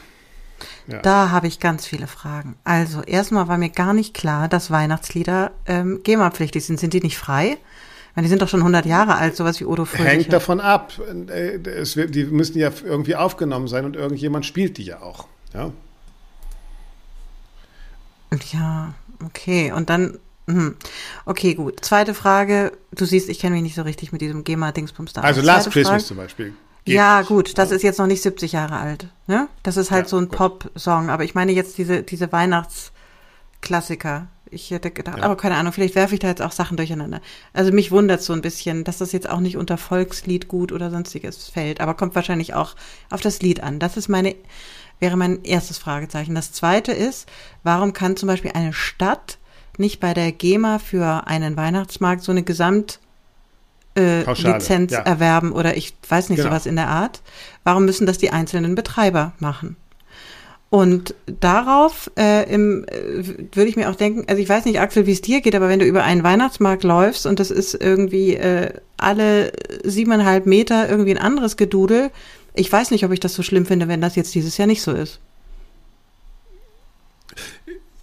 Ja. Da habe ich ganz viele Fragen. Also erstmal war mir gar nicht klar, dass Weihnachtslieder ähm, GEMA-pflichtig sind. Sind die nicht frei? Meine, die sind doch schon 100 Jahre alt, sowas wie Odo Fröhlich. Hängt davon ab. Äh, es, die müssen ja irgendwie aufgenommen sein und irgendjemand spielt die ja auch. Ja, ja okay. Und dann, hm. okay, gut. Zweite Frage. Du siehst, ich kenne mich nicht so richtig mit diesem GEMA-Dingsbums da. Also Last Christmas zum Beispiel. Geht ja, gut, das ist jetzt noch nicht 70 Jahre alt. Ne? Das ist halt ja, so ein Pop-Song. Aber ich meine jetzt diese, diese Weihnachtsklassiker. Ich hätte gedacht, ja. aber keine Ahnung, vielleicht werfe ich da jetzt auch Sachen durcheinander. Also mich wundert so ein bisschen, dass das jetzt auch nicht unter Volkslied gut oder sonstiges fällt, aber kommt wahrscheinlich auch auf das Lied an. Das ist meine, wäre mein erstes Fragezeichen. Das zweite ist, warum kann zum Beispiel eine Stadt nicht bei der GEMA für einen Weihnachtsmarkt so eine Gesamt äh, Lizenz ja. erwerben oder ich weiß nicht genau. sowas in der Art. Warum müssen das die einzelnen Betreiber machen? Und darauf äh, im, äh, würde ich mir auch denken, also ich weiß nicht, Axel, wie es dir geht, aber wenn du über einen Weihnachtsmarkt läufst und das ist irgendwie äh, alle siebeneinhalb Meter irgendwie ein anderes Gedudel, ich weiß nicht, ob ich das so schlimm finde, wenn das jetzt dieses Jahr nicht so ist.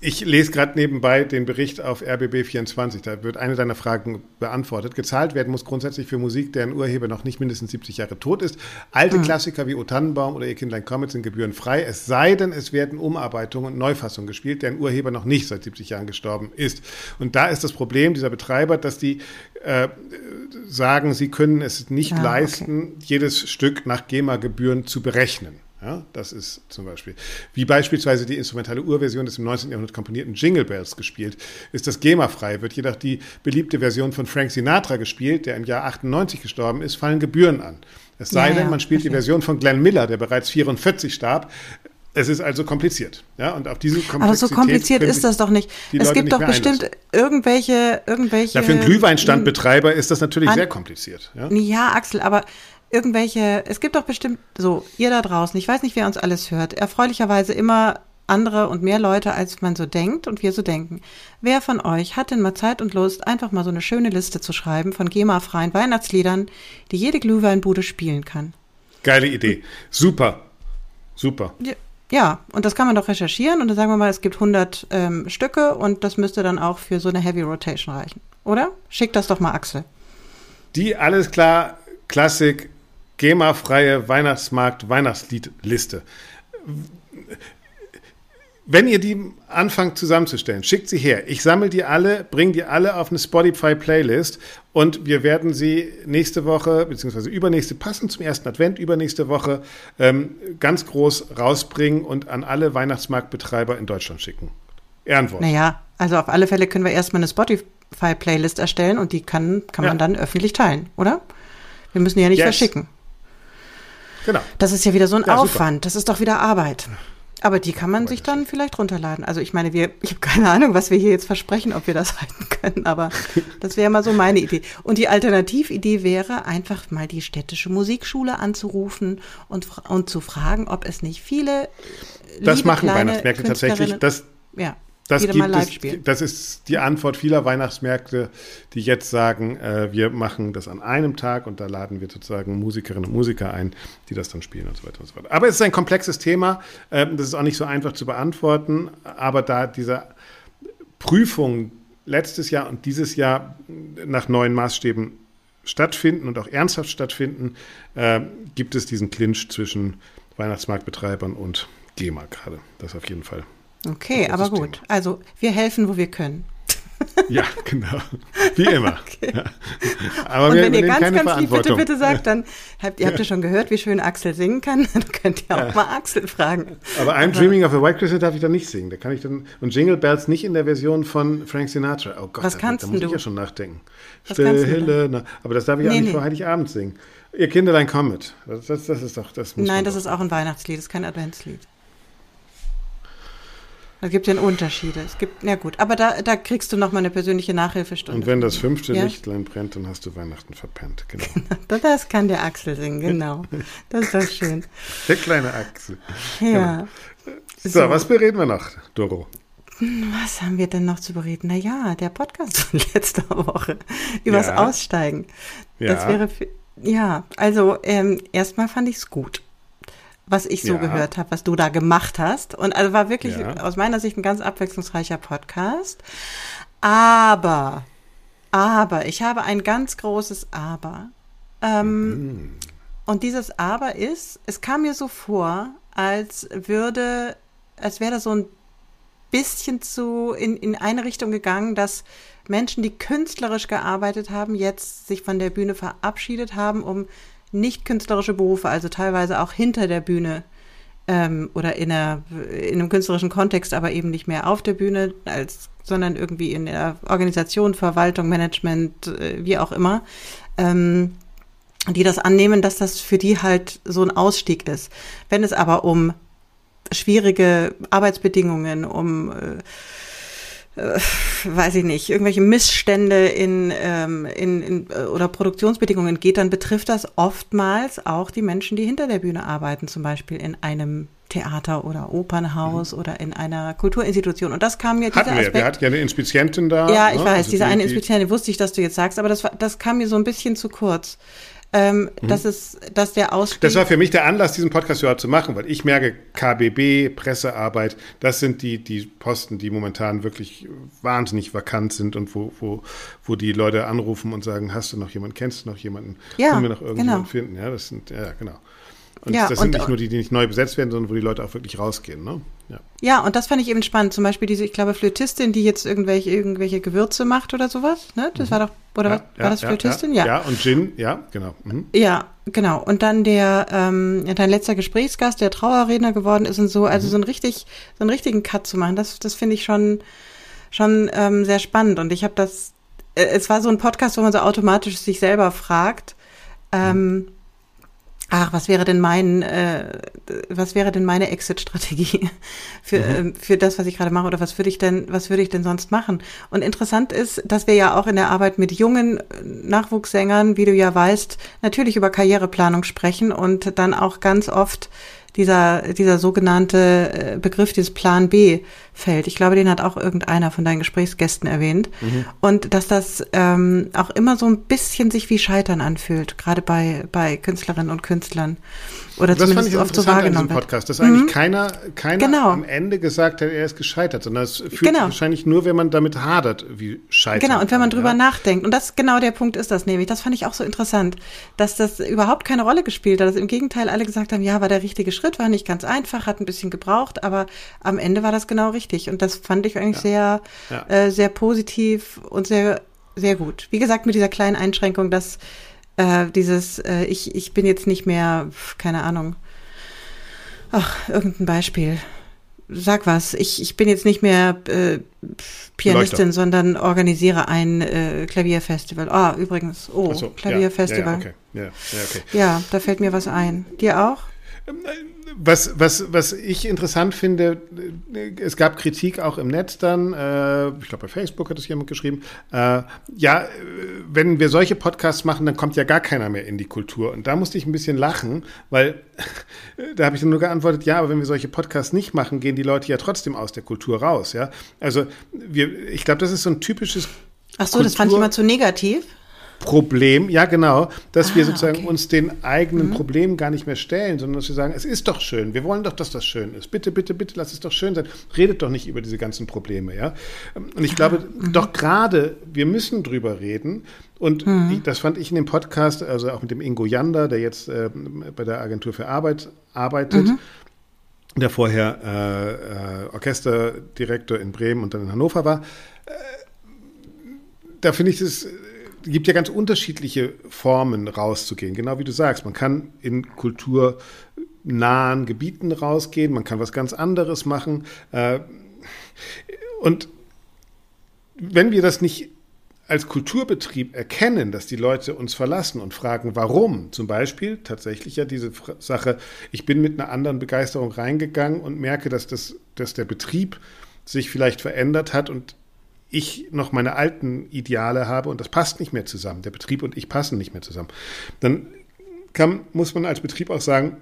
Ich lese gerade nebenbei den Bericht auf RBB24. Da wird eine deiner Fragen beantwortet. Gezahlt werden muss grundsätzlich für Musik, deren Urheber noch nicht mindestens 70 Jahre tot ist. Alte mhm. Klassiker wie O Tannenbaum oder Ihr Kindlein Comet sind gebührenfrei. Es sei denn, es werden Umarbeitungen und Neufassungen gespielt, deren Urheber noch nicht seit 70 Jahren gestorben ist. Und da ist das Problem dieser Betreiber, dass die äh, sagen, sie können es nicht ah, leisten, okay. jedes Stück nach GEMA-Gebühren zu berechnen. Ja, das ist zum Beispiel, wie beispielsweise die instrumentale Urversion des im 19. Jahrhundert komponierten Jingle Bells gespielt, ist das GEMA-frei, wird jedoch die beliebte Version von Frank Sinatra gespielt, der im Jahr 98 gestorben ist, fallen Gebühren an. Es sei ja, denn, man spielt ja, die Version von Glenn Miller, der bereits 44 starb. Es ist also kompliziert. Ja, und auf diese Komplexität Aber so kompliziert ist das doch nicht. Es Leute gibt doch bestimmt einlassen. irgendwelche, irgendwelche. Ja, für einen Glühweinstandbetreiber ist das natürlich sehr kompliziert. Ja? ja, Axel, aber irgendwelche, es gibt doch bestimmt so, ihr da draußen, ich weiß nicht, wer uns alles hört, erfreulicherweise immer andere und mehr Leute, als man so denkt und wir so denken. Wer von euch hat denn mal Zeit und Lust, einfach mal so eine schöne Liste zu schreiben von GEMA-freien Weihnachtsliedern, die jede Glühweinbude spielen kann? Geile Idee. Super. Super. Ja. Ja, und das kann man doch recherchieren und dann sagen wir mal, es gibt 100 ähm, Stücke und das müsste dann auch für so eine Heavy Rotation reichen, oder? Schick das doch mal Axel. Die, alles klar, Klassik GEMA-freie Weihnachtsmarkt-Weihnachtsliedliste. Wenn ihr die anfangt zusammenzustellen, schickt sie her. Ich sammle die alle, bringe die alle auf eine Spotify-Playlist und wir werden sie nächste Woche, beziehungsweise übernächste, passend zum ersten Advent, übernächste Woche ähm, ganz groß rausbringen und an alle Weihnachtsmarktbetreiber in Deutschland schicken. Ehrenwort. Naja, also auf alle Fälle können wir erstmal eine Spotify-Playlist erstellen und die kann, kann man ja. dann öffentlich teilen, oder? Wir müssen die ja nicht yes. verschicken. Genau. Das ist ja wieder so ein ja, Aufwand. Super. Das ist doch wieder Arbeit. Aber die kann man sich dann vielleicht runterladen. Also ich meine, wir, ich habe keine Ahnung, was wir hier jetzt versprechen, ob wir das halten können, aber das wäre mal so meine Idee. Und die Alternatividee wäre, einfach mal die städtische Musikschule anzurufen und, und zu fragen, ob es nicht viele Das machen Weihnachtsmärkte tatsächlich. Das, ja das, gibt es, das ist die Antwort vieler Weihnachtsmärkte, die jetzt sagen, äh, wir machen das an einem Tag und da laden wir sozusagen Musikerinnen und Musiker ein, die das dann spielen und so weiter und so fort. Aber es ist ein komplexes Thema, äh, das ist auch nicht so einfach zu beantworten, aber da diese Prüfung letztes Jahr und dieses Jahr nach neuen Maßstäben stattfinden und auch ernsthaft stattfinden, äh, gibt es diesen Clinch zwischen Weihnachtsmarktbetreibern und GEMA gerade. Das auf jeden Fall. Okay, aber gut. Thema. Also wir helfen, wo wir können. Ja, genau. Wie immer. Okay. Ja. Aber Und wenn ihr ganz, ganz lieb bitte, bitte sagt, dann habt ihr, habt ihr schon gehört, wie schön Axel singen kann, dann könnt ihr auch ja. mal Axel fragen. Aber I'm Dreaming of a White Christmas darf ich dann nicht singen. Da kann ich dann, und Jingle Bells nicht in der Version von Frank Sinatra. Oh Gott, Was kannst da, da muss du? ich ja schon nachdenken. Was Stille, na, aber das darf ich nee, auch nicht nee. vor Heiligabend singen. Ihr Kinderlein kommet. Das, das, das ist doch, das muss Nein, das ist auch ein Weihnachtslied, das ist kein Adventslied. Es gibt ja Unterschiede. Es gibt, ja gut, aber da, da kriegst du noch mal eine persönliche Nachhilfestunde. Und wenn das fünfte ja? Lichtlein brennt, dann hast du Weihnachten verpennt. Genau. das kann der Axel singen, genau. Das ist doch schön. Der kleine Axel. Ja. Genau. So, so, was bereden wir noch, Doro? Was haben wir denn noch zu bereden? Naja, der Podcast von letzter Woche übers ja. Aussteigen. Das ja. wäre, für, ja, also ähm, erstmal fand ich es gut was ich so ja. gehört habe, was du da gemacht hast. Und also war wirklich ja. aus meiner Sicht ein ganz abwechslungsreicher Podcast. Aber, aber, ich habe ein ganz großes Aber. Ähm, mhm. Und dieses Aber ist, es kam mir so vor, als würde, als wäre das so ein bisschen zu in, in eine Richtung gegangen, dass Menschen, die künstlerisch gearbeitet haben, jetzt sich von der Bühne verabschiedet haben, um nicht künstlerische Berufe, also teilweise auch hinter der Bühne ähm, oder in, einer, in einem künstlerischen Kontext, aber eben nicht mehr auf der Bühne, als, sondern irgendwie in der Organisation, Verwaltung, Management, äh, wie auch immer, ähm, die das annehmen, dass das für die halt so ein Ausstieg ist. Wenn es aber um schwierige Arbeitsbedingungen, um äh, äh, weiß ich nicht, irgendwelche Missstände in, ähm, in, in äh, oder Produktionsbedingungen geht, dann betrifft das oftmals auch die Menschen, die hinter der Bühne arbeiten, zum Beispiel in einem Theater oder Opernhaus mhm. oder in einer Kulturinstitution. Und das kam mir dieser hatten wir. Aspekt. Wir hatten ja eine Inspizientin da. Ja, ich ne? weiß, also diese die, eine Inspizientin wusste ich, dass du jetzt sagst, aber das, das kam mir so ein bisschen zu kurz. Ähm, mhm. dass es, dass der Ausstieg. Das war für mich der Anlass, diesen Podcast überhaupt zu machen, weil ich merke, KBB, Pressearbeit, das sind die, die Posten, die momentan wirklich wahnsinnig vakant sind und wo, wo, wo die Leute anrufen und sagen, hast du noch jemanden, kennst du noch jemanden, ja, können wir noch irgendjemanden genau. finden? Ja, das sind, ja, genau. Und Ja, das sind und- nicht nur die, die nicht neu besetzt werden, sondern wo die Leute auch wirklich rausgehen, ne? Ja. Ja, und das fand ich eben spannend. Zum Beispiel diese, ich glaube, Flötistin, die jetzt irgendwelche, irgendwelche Gewürze macht oder sowas. Ne? Das war doch, oder was, war das Flötistin? Ja. ja, und Gin, ja, genau. Mhm. Ja, genau. Und dann der, ähm, ja, dein letzter Gesprächsgast, der Trauerredner geworden ist und so, also so einen richtig, so einen richtigen Cut zu machen, das, das finde ich schon, schon ähm, sehr spannend. Und ich habe das, äh, es war so ein Podcast, wo man so automatisch sich selber fragt, ähm, ach, was wäre denn mein, äh, was wäre denn meine Exit-Strategie für, ähm, für das, was ich gerade mache oder was würde ich denn, was würde ich denn sonst machen? Und interessant ist, dass wir ja auch in der Arbeit mit jungen äh, Nachwuchssängern, wie du ja weißt, natürlich über Karriereplanung sprechen und dann auch ganz oft dieser, dieser sogenannte äh, Begriff, dieses Plan B fällt. Ich glaube, den hat auch irgendeiner von deinen Gesprächsgästen erwähnt. Und dass das ähm, auch immer so ein bisschen sich wie Scheitern anfühlt, gerade bei, bei Künstlerinnen und Künstlern. Oder Das fand zumindest ich oft so an wahrgenommen wird. Podcast, dass eigentlich keiner, keiner Genau. am Ende gesagt hat, er ist gescheitert, sondern es fühlt Genau. sich wahrscheinlich nur, wenn man damit hadert, wie scheitern. Genau, und wenn man drüber ja? nachdenkt, und das genau der Punkt ist das nämlich, das fand ich auch so interessant, dass das überhaupt keine Rolle gespielt hat, dass im Gegenteil alle gesagt haben, ja, war der richtige Schritt, war nicht ganz einfach, hat ein bisschen gebraucht, aber am Ende war das genau richtig. Und das fand ich eigentlich sehr, Ja. äh, sehr positiv und sehr, sehr gut. Wie gesagt, mit dieser kleinen Einschränkung, dass äh, dieses, äh, ich, ich bin jetzt nicht mehr, keine Ahnung, ach, irgendein Beispiel. Sag was, ich, ich bin jetzt nicht mehr äh, Pianistin, Leuchter. sondern organisiere ein äh, Klavierfestival. Ah, übrigens, oh, so, Klavierfestival. Ja, ja, okay. ja, ja, okay. Ja, da fällt mir was ein. Dir auch? Was, was, was ich interessant finde, äh, es gab Kritik auch im Netz dann, äh, ich glaube bei Facebook hat es jemand geschrieben, äh, ja, äh, wenn wir solche Podcasts machen, dann kommt ja gar keiner mehr in die Kultur. Und da musste ich ein bisschen lachen, weil da habe ich dann nur geantwortet, ja, aber wenn wir solche Podcasts nicht machen, gehen die Leute ja trotzdem aus der Kultur raus, ja. Also wir, ich glaube, das ist so ein typisches Ach so, das fand ich Kultur- immer zu negativ. Problem, ja genau, dass wir Ah, sozusagen okay. uns den eigenen Problemen gar nicht mehr stellen, sondern dass wir sagen, es ist doch schön, wir wollen doch, dass das schön ist. Bitte, bitte, bitte, lass es doch schön sein. Redet doch nicht über diese ganzen Probleme, ja. Und ich glaube, doch gerade, wir müssen drüber reden. Und ich, das fand ich in dem Podcast, also auch mit dem Ingo Janda, der jetzt äh, bei der Agentur für Arbeit arbeitet, der vorher äh, äh, Orchesterdirektor in Bremen und dann in Hannover war, da finde ich es gibt ja ganz unterschiedliche Formen rauszugehen, genau wie du sagst. Man kann in kulturnahen Gebieten rausgehen, man kann was ganz anderes machen. Äh, und wenn wir das nicht als Kulturbetrieb erkennen, dass die Leute uns verlassen und fragen, warum, zum Beispiel tatsächlich ja diese Sache, ich bin mit einer anderen Begeisterung reingegangen und merke, dass, das, dass der Betrieb sich vielleicht verändert hat und ich noch meine alten Ideale habe und das passt nicht mehr zusammen. Der Betrieb und ich passen nicht mehr zusammen. Dann kann, muss man als Betrieb auch sagen,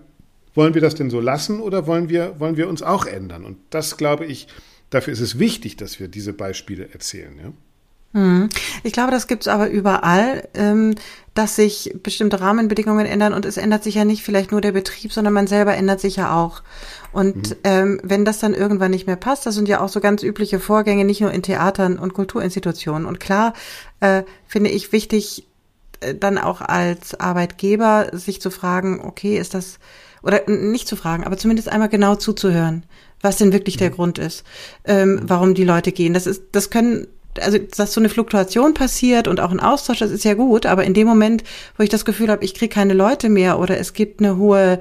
wollen wir das denn so lassen oder wollen wir, wollen wir uns auch ändern? Und das glaube ich, dafür ist es wichtig, dass wir diese Beispiele erzählen. Ja? Ich glaube, das gibt's aber überall, ähm, dass sich bestimmte Rahmenbedingungen ändern und es ändert sich ja nicht vielleicht nur der Betrieb, sondern man selber ändert sich ja auch. Und ähm, wenn das dann irgendwann nicht mehr passt, das sind ja auch so ganz übliche Vorgänge, nicht nur in Theatern und Kulturinstitutionen. Und klar äh, finde ich wichtig, äh, dann auch als Arbeitgeber sich zu fragen, okay, ist das, oder nicht zu fragen, aber zumindest einmal genau zuzuhören, was denn wirklich der Grund ist, ähm, warum die Leute gehen. Das ist, das können, also dass so eine Fluktuation passiert und auch ein Austausch, das ist ja gut, aber in dem Moment, wo ich das Gefühl habe, ich kriege keine Leute mehr oder es gibt eine hohe,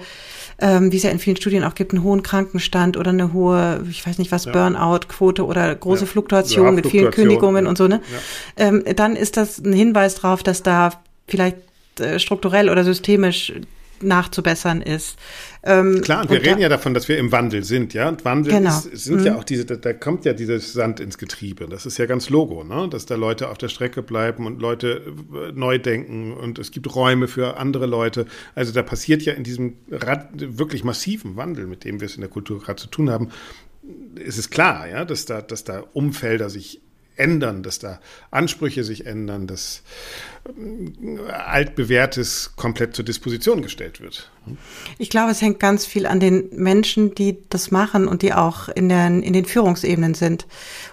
ähm, wie es ja in vielen Studien auch gibt, einen hohen Krankenstand oder eine hohe, ich weiß nicht was, Burnout-Quote oder große Ja. Fluktuation Ja, mit vielen Fluktuation, Kündigungen ja. und so, ne? Ja. Ähm, dann ist das ein Hinweis darauf, dass da vielleicht äh, strukturell oder systemisch nachzubessern ist. Ähm, Klar, und wir und reden da- ja davon, dass wir im Wandel sind, ja. Und Wandel Genau. ist, sind ja auch diese, da, da kommt ja dieses Sand ins Getriebe. Das ist ja ganz Logo, ne? Dass da Leute auf der Strecke bleiben und Leute äh, neu denken und es gibt Räume für andere Leute. Also da passiert ja in diesem Rad, wirklich massiven Wandel, mit dem wir es in der Kultur gerade zu tun haben, ist es klar, ja, dass da, dass da Umfelder sich ändern, dass da Ansprüche sich ändern, dass äh, altbewährtes komplett zur Disposition gestellt wird. Ich glaube, es hängt ganz viel an den Menschen, die das machen und die auch in, den, in den Führungsebenen sind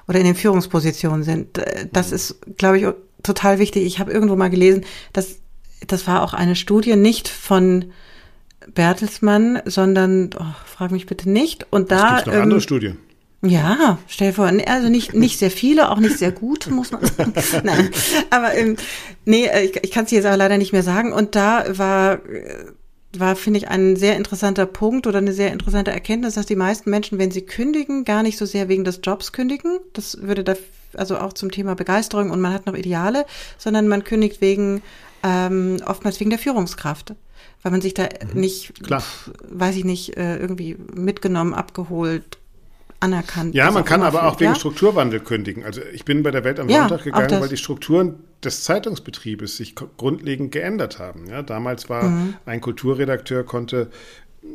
oder in den Führungspositionen sind. Das ist, glaube ich, total wichtig. Ich habe irgendwo mal gelesen, dass das war auch eine Studie nicht von Bertelsmann, sondern oh, frag mich bitte nicht. Und da es noch ähm, andere Studien. Ja, stell vor, also nicht, nicht sehr viele, auch nicht sehr gut, muss man sagen. Nein, aber ähm, nee, äh, ich, ich kann es jetzt aber leider nicht mehr sagen. Und da war, äh, war, finde ich, ein sehr interessanter Punkt oder eine sehr interessante Erkenntnis, dass die meisten Menschen, wenn sie kündigen, gar nicht so sehr wegen des Jobs kündigen. Das würde da, also auch zum Thema Begeisterung und man hat noch Ideale, sondern man kündigt wegen, ähm, oftmals wegen der Führungskraft weil man sich da mhm. nicht, Klar. weiß ich nicht, äh, irgendwie mitgenommen, abgeholt, anerkannt. Ja, man kann aber auch wegen ja? Strukturwandel kündigen. Also ich bin bei der Welt am ja, Sonntag gegangen, weil die Strukturen des Zeitungsbetriebes sich grundlegend geändert haben. Ja, damals war mhm. ein Kulturredakteur konnte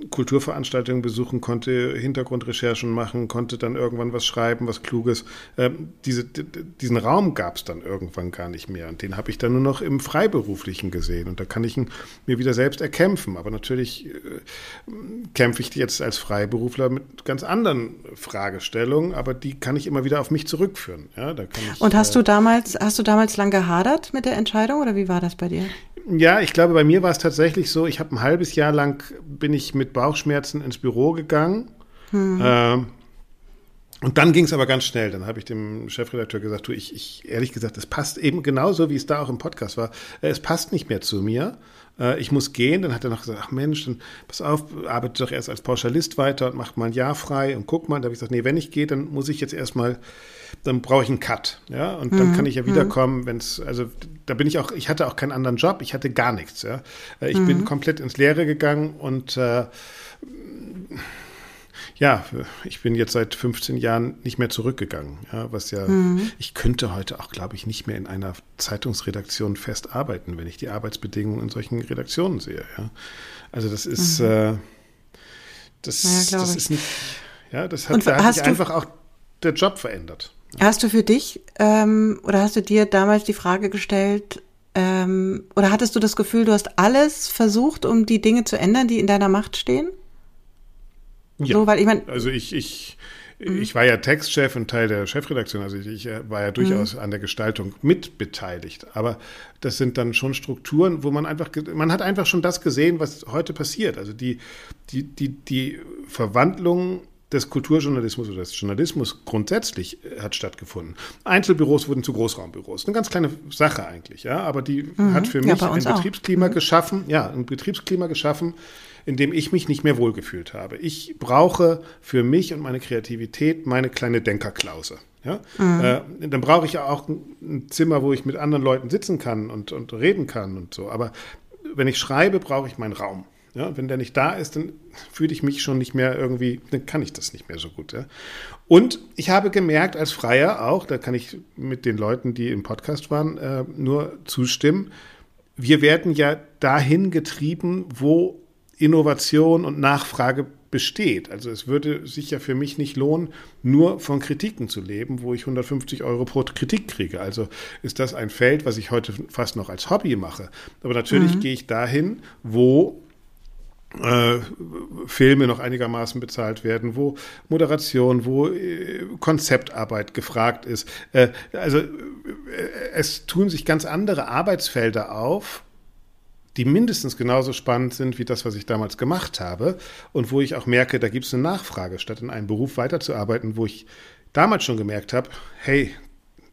Kulturveranstaltungen besuchen konnte, Hintergrundrecherchen machen, konnte dann irgendwann was schreiben, was Kluges. Ähm, diese, diesen Raum gab es dann irgendwann gar nicht mehr. Und den habe ich dann nur noch im Freiberuflichen gesehen. Und da kann ich ihn mir wieder selbst erkämpfen. Aber natürlich äh, kämpfe ich jetzt als Freiberufler mit ganz anderen Fragestellungen, aber die kann ich immer wieder auf mich zurückführen. Ja, da kann ich, Und hast äh, du damals, hast du damals lang gehadert mit der Entscheidung oder wie war das bei dir? Ja, ich glaube, bei mir war es tatsächlich so, ich habe ein halbes Jahr lang bin ich mit Bauchschmerzen ins Büro gegangen. Hm. Äh, und dann ging es aber ganz schnell. Dann habe ich dem Chefredakteur gesagt, du, ich, ich ehrlich gesagt, es passt eben genauso, wie es da auch im Podcast war. Äh, es passt nicht mehr zu mir. Äh, ich muss gehen. Dann hat er noch gesagt, ach Mensch, dann pass auf, arbeite doch erst als Pauschalist weiter und mach mal ein Jahr frei und guck mal. Da habe ich gesagt, nee, wenn ich gehe, dann muss ich jetzt erstmal dann brauche ich einen Cut, ja, und dann mhm. kann ich ja wiederkommen, wenn es, also da bin ich auch, ich hatte auch keinen anderen Job, ich hatte gar nichts, ja, äh, ich mhm. bin komplett ins Leere gegangen und äh, ja, ich bin jetzt seit 15 Jahren nicht mehr zurückgegangen, ja, was ja, mhm. ich könnte heute auch, glaube ich, nicht mehr in einer Zeitungsredaktion fest arbeiten, wenn ich die Arbeitsbedingungen in solchen Redaktionen sehe, ja. Also das ist, mhm. äh, das, ja, das ist nicht, ja, das hat, da hat sich einfach auch der Job verändert. Hast du für dich ähm, oder hast du dir damals die Frage gestellt, ähm, oder hattest du das Gefühl, du hast alles versucht, um die Dinge zu ändern, die in deiner Macht stehen? Ja. So, weil ich mein, also ich, ich, mhm. ich war ja Textchef und Teil der Chefredaktion, also ich, ich äh, war ja durchaus mhm. an der Gestaltung mitbeteiligt. Aber das sind dann schon Strukturen, wo man einfach, man hat einfach schon das gesehen, was heute passiert. Also die, die, die, die Verwandlung des Kulturjournalismus oder des Journalismus grundsätzlich äh, hat stattgefunden. Einzelbüros wurden zu Großraumbüros. Eine ganz kleine Sache eigentlich, ja, aber die mhm. hat für mich ja, ein Betriebsklima mhm. geschaffen, ja, ein Betriebsklima geschaffen, in dem ich mich nicht mehr wohlgefühlt habe. Ich brauche für mich und meine Kreativität meine kleine Denkerklause. Ja? Mhm. Äh, dann brauche ich auch ein Zimmer, wo ich mit anderen Leuten sitzen kann und, und reden kann und so. Aber wenn ich schreibe, brauche ich meinen Raum. Ja, wenn der nicht da ist, dann fühle ich mich schon nicht mehr irgendwie, dann kann ich das nicht mehr so gut. Ja. Und ich habe gemerkt, als Freier auch, da kann ich mit den Leuten, die im Podcast waren, äh, nur zustimmen, wir werden ja dahin getrieben, wo Innovation und Nachfrage besteht. Also es würde sich ja für mich nicht lohnen, nur von Kritiken zu leben, wo ich 150 Euro pro Kritik kriege. Also ist das ein Feld, was ich heute fast noch als Hobby mache. Aber natürlich mhm. gehe ich dahin, wo äh, Filme noch einigermaßen bezahlt werden, wo Moderation, wo äh, Konzeptarbeit gefragt ist. Äh, also es tun sich ganz andere Arbeitsfelder auf, die mindestens genauso spannend sind wie das, was ich damals gemacht habe und wo ich auch merke, da gibt es eine Nachfrage, statt in einem Beruf weiterzuarbeiten, wo ich damals schon gemerkt habe, hey,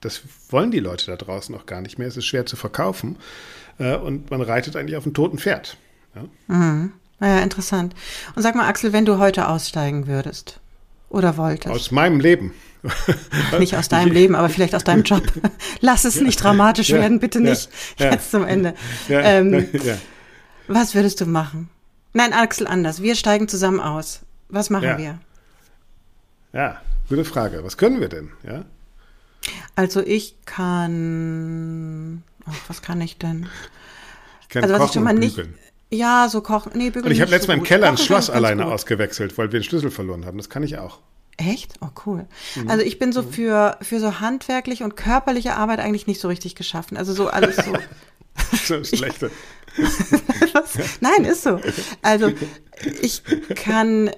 das wollen die Leute da draußen auch gar nicht mehr, es ist schwer zu verkaufen und man reitet eigentlich auf einem toten Pferd. Ja? Mhm. Naja, interessant. Und sag mal, Axel, wenn du heute aussteigen würdest oder wolltest. Aus meinem Leben. nicht aus deinem Leben, aber vielleicht aus deinem Job. Lass es nicht dramatisch ja, werden, bitte nicht. Ja, Jetzt zum Ende. Ähm, was würdest du machen? Nein, Axel, anders. Wir steigen zusammen aus. Was machen wir? Ja, gute Frage. Was können wir denn? Ja? Also ich kann. Oh, was kann ich denn? Ich kann also was ich schon mal nicht. Ja, so kochen. Nee, bügeln. Und ich habe letztes Mal im Keller ein Schloss alleine ausgewechselt, weil wir den Schlüssel verloren haben. Das kann ich auch. Echt? Oh, cool. Mhm. Also ich bin so mhm. für, für so handwerkliche und körperliche Arbeit eigentlich nicht so richtig geschaffen. Also so alles so. so schlechte. Nein, ist so. Also ich kann.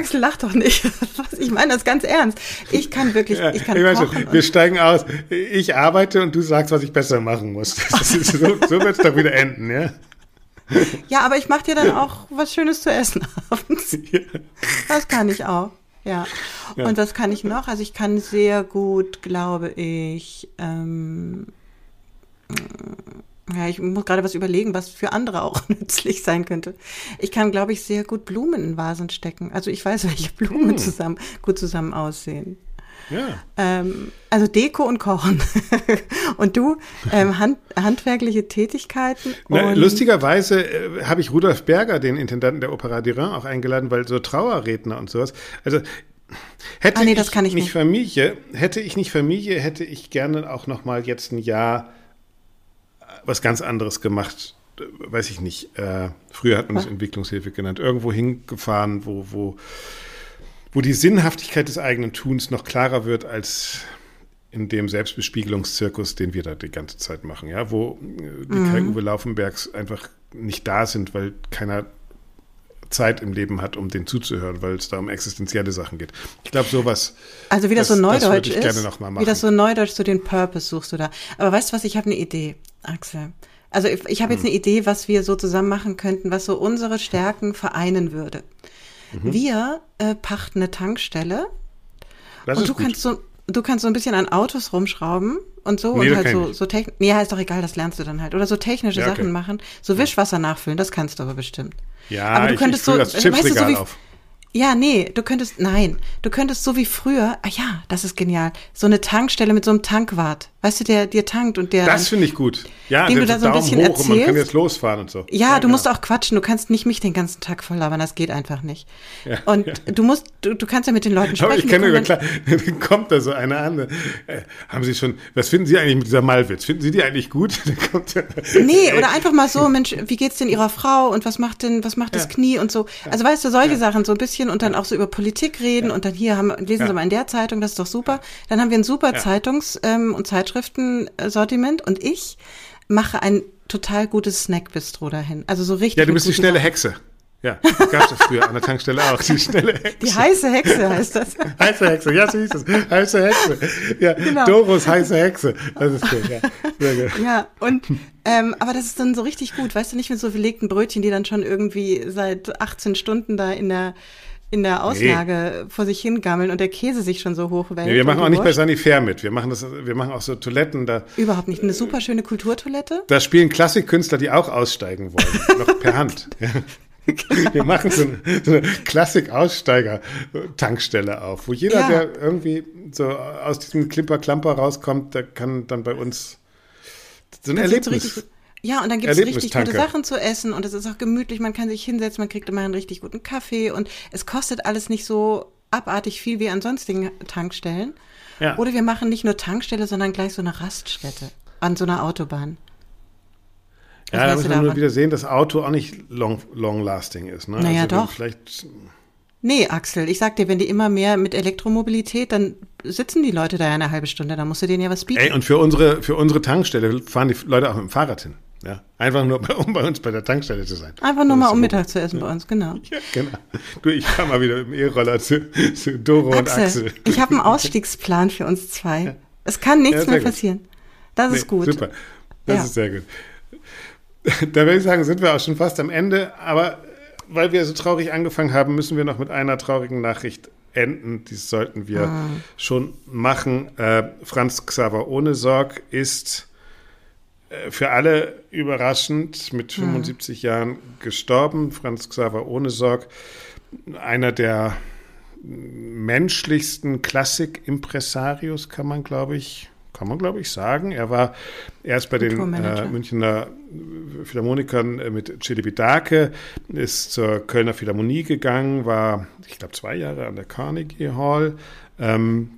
Axel, lach doch nicht. Ich meine das ganz ernst. Ich kann wirklich, ja, ich kann ich kochen. wir steigen aus. Ich arbeite und du sagst, was ich besser machen muss. Ist, so, so wird es doch wieder enden, ja? Ja, aber ich mache dir dann auch was Schönes zu essen abends. Das kann ich auch. Ja. ja. Und was kann ich noch? Also ich kann sehr gut, glaube ich, ähm, ja, ich muss gerade was überlegen, was für andere auch nützlich sein könnte. Ich kann, glaube ich, sehr gut Blumen in Vasen stecken. Also ich weiß, welche Blumen hm. zusammen gut zusammen aussehen. Ja. Ähm, also Deko und Kochen. und du, ähm, hand, handwerkliche Tätigkeiten. Na, lustigerweise äh, habe ich Rudolf Berger, den Intendanten der Opera d'Iran, auch eingeladen, weil so Trauerredner und sowas. Also hätte ah, nee, ich, ich, nicht Familie, hätte ich nicht Familie, hätte ich gerne auch noch mal jetzt ein Jahr was ganz anderes gemacht. Weiß ich nicht. Äh, früher hat man es Entwicklungshilfe genannt. Irgendwo hingefahren, wo, wo wo die Sinnhaftigkeit des eigenen Tuns noch klarer wird als in dem Selbstbespiegelungszirkus, den wir da die ganze Zeit machen, ja, wo äh, die mhm. Kai-Uwe Laufenbergs einfach nicht da sind, weil keiner Zeit im Leben hat, um den zuzuhören, weil es da um existenzielle Sachen geht. Ich glaube, sowas. Also wie das, das so Neudeutsch das ist, wie das so Neudeutsch so den Purpose suchst du da. Aber weißt du was, ich habe eine Idee, Axel. Also ich, ich habe jetzt hm. eine Idee, was wir so zusammen machen könnten, was so unsere Stärken vereinen würde. Mhm. Wir äh, pachten eine Tankstelle das und du gut. kannst so du kannst so ein bisschen an Autos rumschrauben und so nee, und halt so, so technisch. Ja, ist doch egal, das lernst du dann halt. Oder so technische ja, okay. Sachen machen. So Wischwasser nachfüllen, das kannst du aber bestimmt. Ja, aber du könntest ich, ich so, das weißt du, so wie, auf. Ja, nee, du könntest, nein, du könntest so wie früher, ah ja, das ist genial, so eine Tankstelle mit so einem Tankwart, weißt du, der dir tankt und der. Das finde ich gut. Ja, dem du da so ein bisschen erzählst. man kann jetzt losfahren und so. Ja, ja du genau. musst auch quatschen, du kannst nicht mich den ganzen Tag voll labern, das geht einfach nicht. Ja, und ja. du musst, du, du kannst ja mit den Leuten sprechen. Aber ich kenne über klar, dann kommt da so einer an, äh, haben Sie schon, was finden Sie eigentlich mit dieser Malwitz? Finden Sie die eigentlich gut? nee, oder einfach mal so, Mensch, wie geht's denn Ihrer Frau und was macht denn, was macht das Knie und so. Also weißt du, solche Sachen, so ein bisschen bisschen und dann auch so über Politik reden und dann hier haben, lesen. Sie mal in der Zeitung, das ist doch super. Dann haben wir ein super Zeitungs- ähm, und Zeitschriftensortiment und ich mache ein total gutes Snackbistro dahin. Also so richtig. Ja, du bist die schnelle Hexe. Ja, gab es früher an der Tankstelle auch, die schnelle Hexe. Die heiße Hexe heißt das. heiße Hexe, ja, so hieß es. Heiße Hexe. Ja, genau. Doros heiße Hexe. Das ist gut, ja. Sehr gut. Ja, und, ähm, aber das ist dann so richtig gut, weißt du, nicht mit so belegten Brötchen, die dann schon irgendwie seit 18 Stunden da in der, in der Auslage nee. vor sich hingammeln und der Käse sich schon so hochwälzt. Nee, wir machen auch nicht bei Sanifair mit. Wir machen das, wir machen auch so Toiletten da. Überhaupt nicht. Eine super schöne Kulturtoilette. Da spielen Klassikkünstler, die auch aussteigen wollen. noch per Hand. Wir machen so eine, so eine Klassik-Aussteiger-Tankstelle auf, wo jeder, ja. der irgendwie so aus diesem Klimper-Klamper rauskommt, der kann dann bei uns so ein das Erlebnis. So ja, und dann gibt es richtig gute Sachen zu essen und es ist auch gemütlich, man kann sich hinsetzen, man kriegt immer einen richtig guten Kaffee und es kostet alles nicht so abartig viel wie an sonstigen Tankstellen. Ja. Oder wir machen nicht nur Tankstelle, sondern gleich so eine Raststätte an so einer Autobahn. Ja, da muss man nur wieder sehen, dass Auto auch nicht long, long lasting ist. Ne? Naja, also doch. Vielleicht Nee, Axel, ich sag dir, wenn die immer mehr mit Elektromobilität, dann sitzen die Leute da ja eine halbe Stunde, da musst du denen ja was bieten. Ey, und für unsere, für unsere Tankstelle fahren die Leute auch mit dem Fahrrad hin. Ja, einfach nur, um bei uns bei der Tankstelle zu sein. Einfach nur mal, um Mittag zu essen ja. bei uns, genau. Ja, genau. Du, ich fahr mal wieder im E-Roller zu, zu Doro Axel, und Axel. Ich habe einen Ausstiegsplan für uns zwei. Ja. Es kann nichts mehr passieren. Das nee, ist gut. Super. Das ist sehr gut. Da würde ich sagen, sind wir auch schon fast am Ende. Aber weil wir so traurig angefangen haben, müssen wir noch mit einer traurigen Nachricht enden. Dies sollten wir ah. schon machen. Äh, Franz Xaver Ohne Sorg ist äh, für alle überraschend mit 75 mhm. Jahren gestorben. Franz Xaver ohne Sorg, einer der menschlichsten Klassik-Impresarios, kann man, glaube ich, kann man, glaube ich, sagen. Er war erst bei den äh, Münchner Philharmonikern äh, mit Chili Dake, ist zur Kölner Philharmonie gegangen, war, ich glaube, zwei Jahre an der Carnegie Hall. Ähm,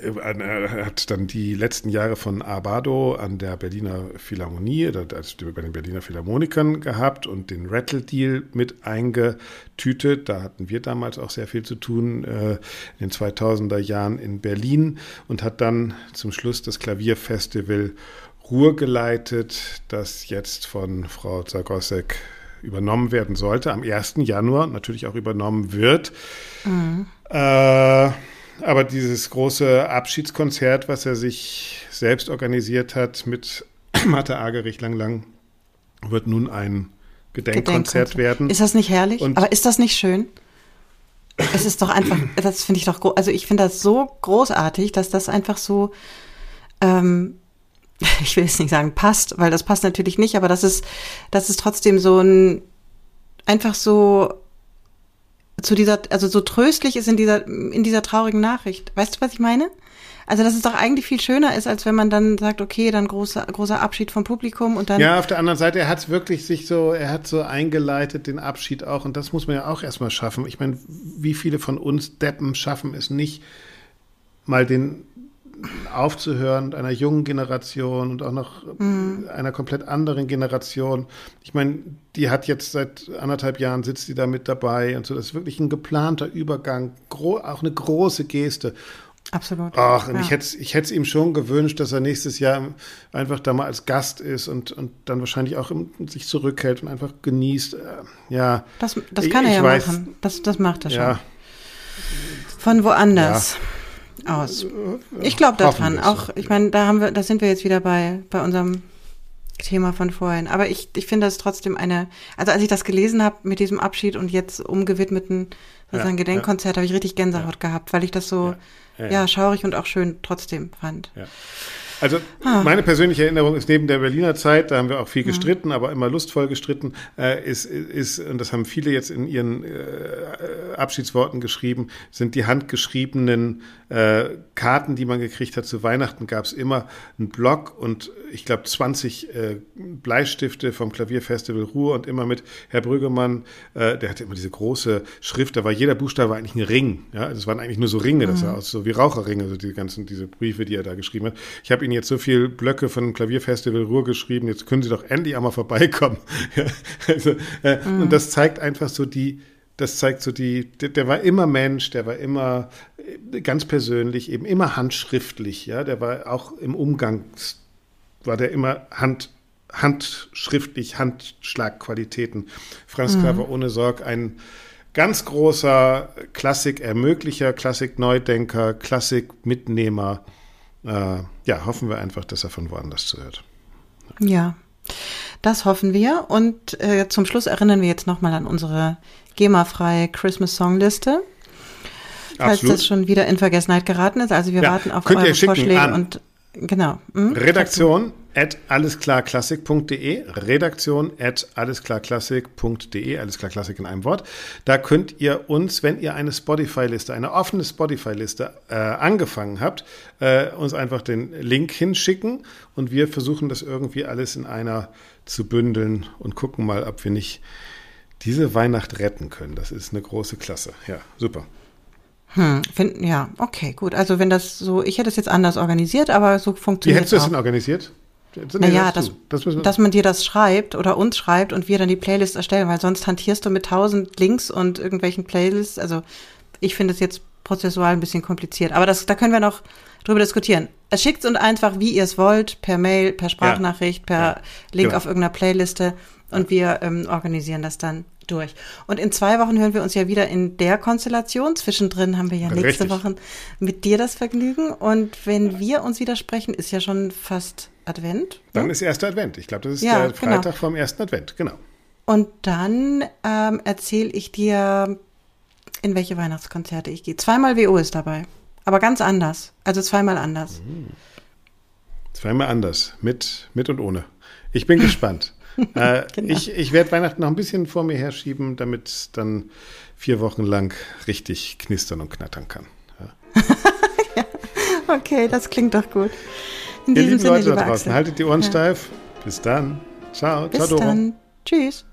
er hat dann die letzten Jahre von Abado an der Berliner Philharmonie, also bei den Berliner Philharmonikern gehabt und den Rattle-Deal mit eingetütet. Da hatten wir damals auch sehr viel zu tun äh, in den 2000er Jahren in Berlin und hat dann zum Schluss das Klavierfestival Ruhr geleitet, das jetzt von Frau Zagosek übernommen werden sollte, am 1. Januar natürlich auch übernommen wird. Mhm. Äh, aber dieses große Abschiedskonzert, was er sich selbst organisiert hat mit Mathe Agerich Lang Lang, wird nun ein Gedenkkonzert, Gedenkkonzert. werden. Ist das nicht herrlich? Und aber ist das nicht schön? Es ist doch einfach, das finde ich doch, also ich finde das so großartig, dass das einfach so, ähm, ich will jetzt nicht sagen passt, weil das passt natürlich nicht, aber das ist, das ist trotzdem so ein, einfach so zu dieser, also so tröstlich ist in dieser, in dieser traurigen Nachricht. Weißt du, was ich meine? Also, dass es doch eigentlich viel schöner ist, als wenn man dann sagt, okay, dann großer, großer Abschied vom Publikum und dann. Ja, auf der anderen Seite, er hat es wirklich sich so, er hat so eingeleitet, den Abschied auch, und das muss man ja auch erstmal schaffen. Ich meine, wie viele von uns Deppen schaffen es nicht, mal den aufzuhören einer jungen Generation und auch noch mhm. einer komplett anderen Generation. Ich meine, die hat jetzt seit anderthalb Jahren sitzt die da mit dabei und so. Das ist wirklich ein geplanter Übergang, auch eine große Geste. Absolut. Ach, ja. ich hätte ich es ihm schon gewünscht, dass er nächstes Jahr einfach da mal als Gast ist und, und dann wahrscheinlich auch sich zurückhält und einfach genießt. Äh, ja. Das, das kann ich, er ja weiß, machen. Das, das macht er schon. Ja. Von woanders. Ja aus. Ich glaube daran. Auch, ich meine, da haben wir, da sind wir jetzt wieder bei, bei unserem Thema von vorhin. Aber ich, ich finde das trotzdem eine, also als ich das gelesen habe mit diesem Abschied und jetzt umgewidmeten sozusagen ja, Gedenkkonzert, ja. habe ich richtig Gänsehaut ja. gehabt, weil ich das so, ja, schaurig und auch schön trotzdem fand. Ja. Also ah. meine persönliche Erinnerung ist neben der Berliner Zeit, da haben wir auch viel gestritten, mhm. aber immer lustvoll gestritten, äh, ist, ist, und das haben viele jetzt in ihren äh, Abschiedsworten geschrieben, sind die handgeschriebenen äh, Karten, die man gekriegt hat. Zu Weihnachten gab es immer einen Block und ich glaube 20 äh, Bleistifte vom Klavierfestival Ruhr und immer mit Herr Brüggemann, äh, der hatte immer diese große Schrift, da war jeder Buchstabe eigentlich ein Ring. Ja, also es waren eigentlich nur so Ringe, das sah mhm. aus so wie Raucherringe, so die ganzen diese Briefe, die er da geschrieben hat. Ich habe Ihnen jetzt so viele Blöcke von dem Klavierfestival Ruhr geschrieben, jetzt können Sie doch endlich einmal vorbeikommen. Also, äh, mhm. Und das zeigt einfach so die, das zeigt so die, der, der, war immer Mensch, der war immer äh, ganz persönlich, eben immer handschriftlich, ja, der war auch im Umgang, war der immer hand, handschriftlich, Handschlagqualitäten. Franz mhm. Klaver ohne Sorg, ein ganz großer Klassik-Ermöglicher, Klassik-Neudenker, Klassik-Mitnehmer, äh, ja, hoffen wir einfach, dass er von woanders zuhört. Ja, das hoffen wir. Und äh, zum Schluss erinnern wir jetzt nochmal an unsere GEMA-freie Christmas-Songliste. Falls Absolut. das schon wieder in Vergessenheit geraten ist. Also wir ja, warten auf eure Vorschläge an. und genau. Hm? Redaktion at allesklarklassik.de, Redaktion at allesklarklassik.de, allesklarklassik in einem Wort. Da könnt ihr uns, wenn ihr eine Spotify-Liste, eine offene Spotify-Liste äh, angefangen habt, äh, uns einfach den Link hinschicken und wir versuchen das irgendwie alles in einer zu bündeln und gucken mal, ob wir nicht diese Weihnacht retten können. Das ist eine große Klasse. Ja, super. Hm, find, ja, okay, gut. Also wenn das so, ich hätte es jetzt anders organisiert, aber so funktioniert es. Wie hättest du es denn organisiert? Naja, das, das dass man dir das schreibt oder uns schreibt und wir dann die Playlist erstellen, weil sonst hantierst du mit tausend Links und irgendwelchen Playlists. Also ich finde es jetzt prozessual ein bisschen kompliziert, aber das, da können wir noch drüber diskutieren. Schickt uns einfach, wie ihr es wollt, per Mail, per Sprachnachricht, per ja, Link genau. auf irgendeiner Playliste und wir ähm, organisieren das dann durch. Und in zwei Wochen hören wir uns ja wieder in der Konstellation. Zwischendrin haben wir ja nächste Richtig. Woche mit dir das Vergnügen. Und wenn wir uns widersprechen, ist ja schon fast Advent. Dann ne? ist erster Advent. Ich glaube, das ist ja, der genau. Freitag genau. vom ersten Advent, genau. Und dann ähm, erzähle ich dir, in welche Weihnachtskonzerte ich gehe. Zweimal WO ist dabei, aber ganz anders. Also zweimal anders. Mhm. Zweimal anders, mit, mit und ohne. Ich bin gespannt. Äh, genau. Ich, ich werde Weihnachten noch ein bisschen vor mir herschieben, damit es dann vier Wochen lang richtig knistern und knattern kann. Ja. ja. Okay, das klingt doch gut. In Ihr lieben Sinne, Leute da draußen, haltet die Ohren ja. steif. Bis dann. Ciao. Bis Ciao, Doro. dann. Tschüss.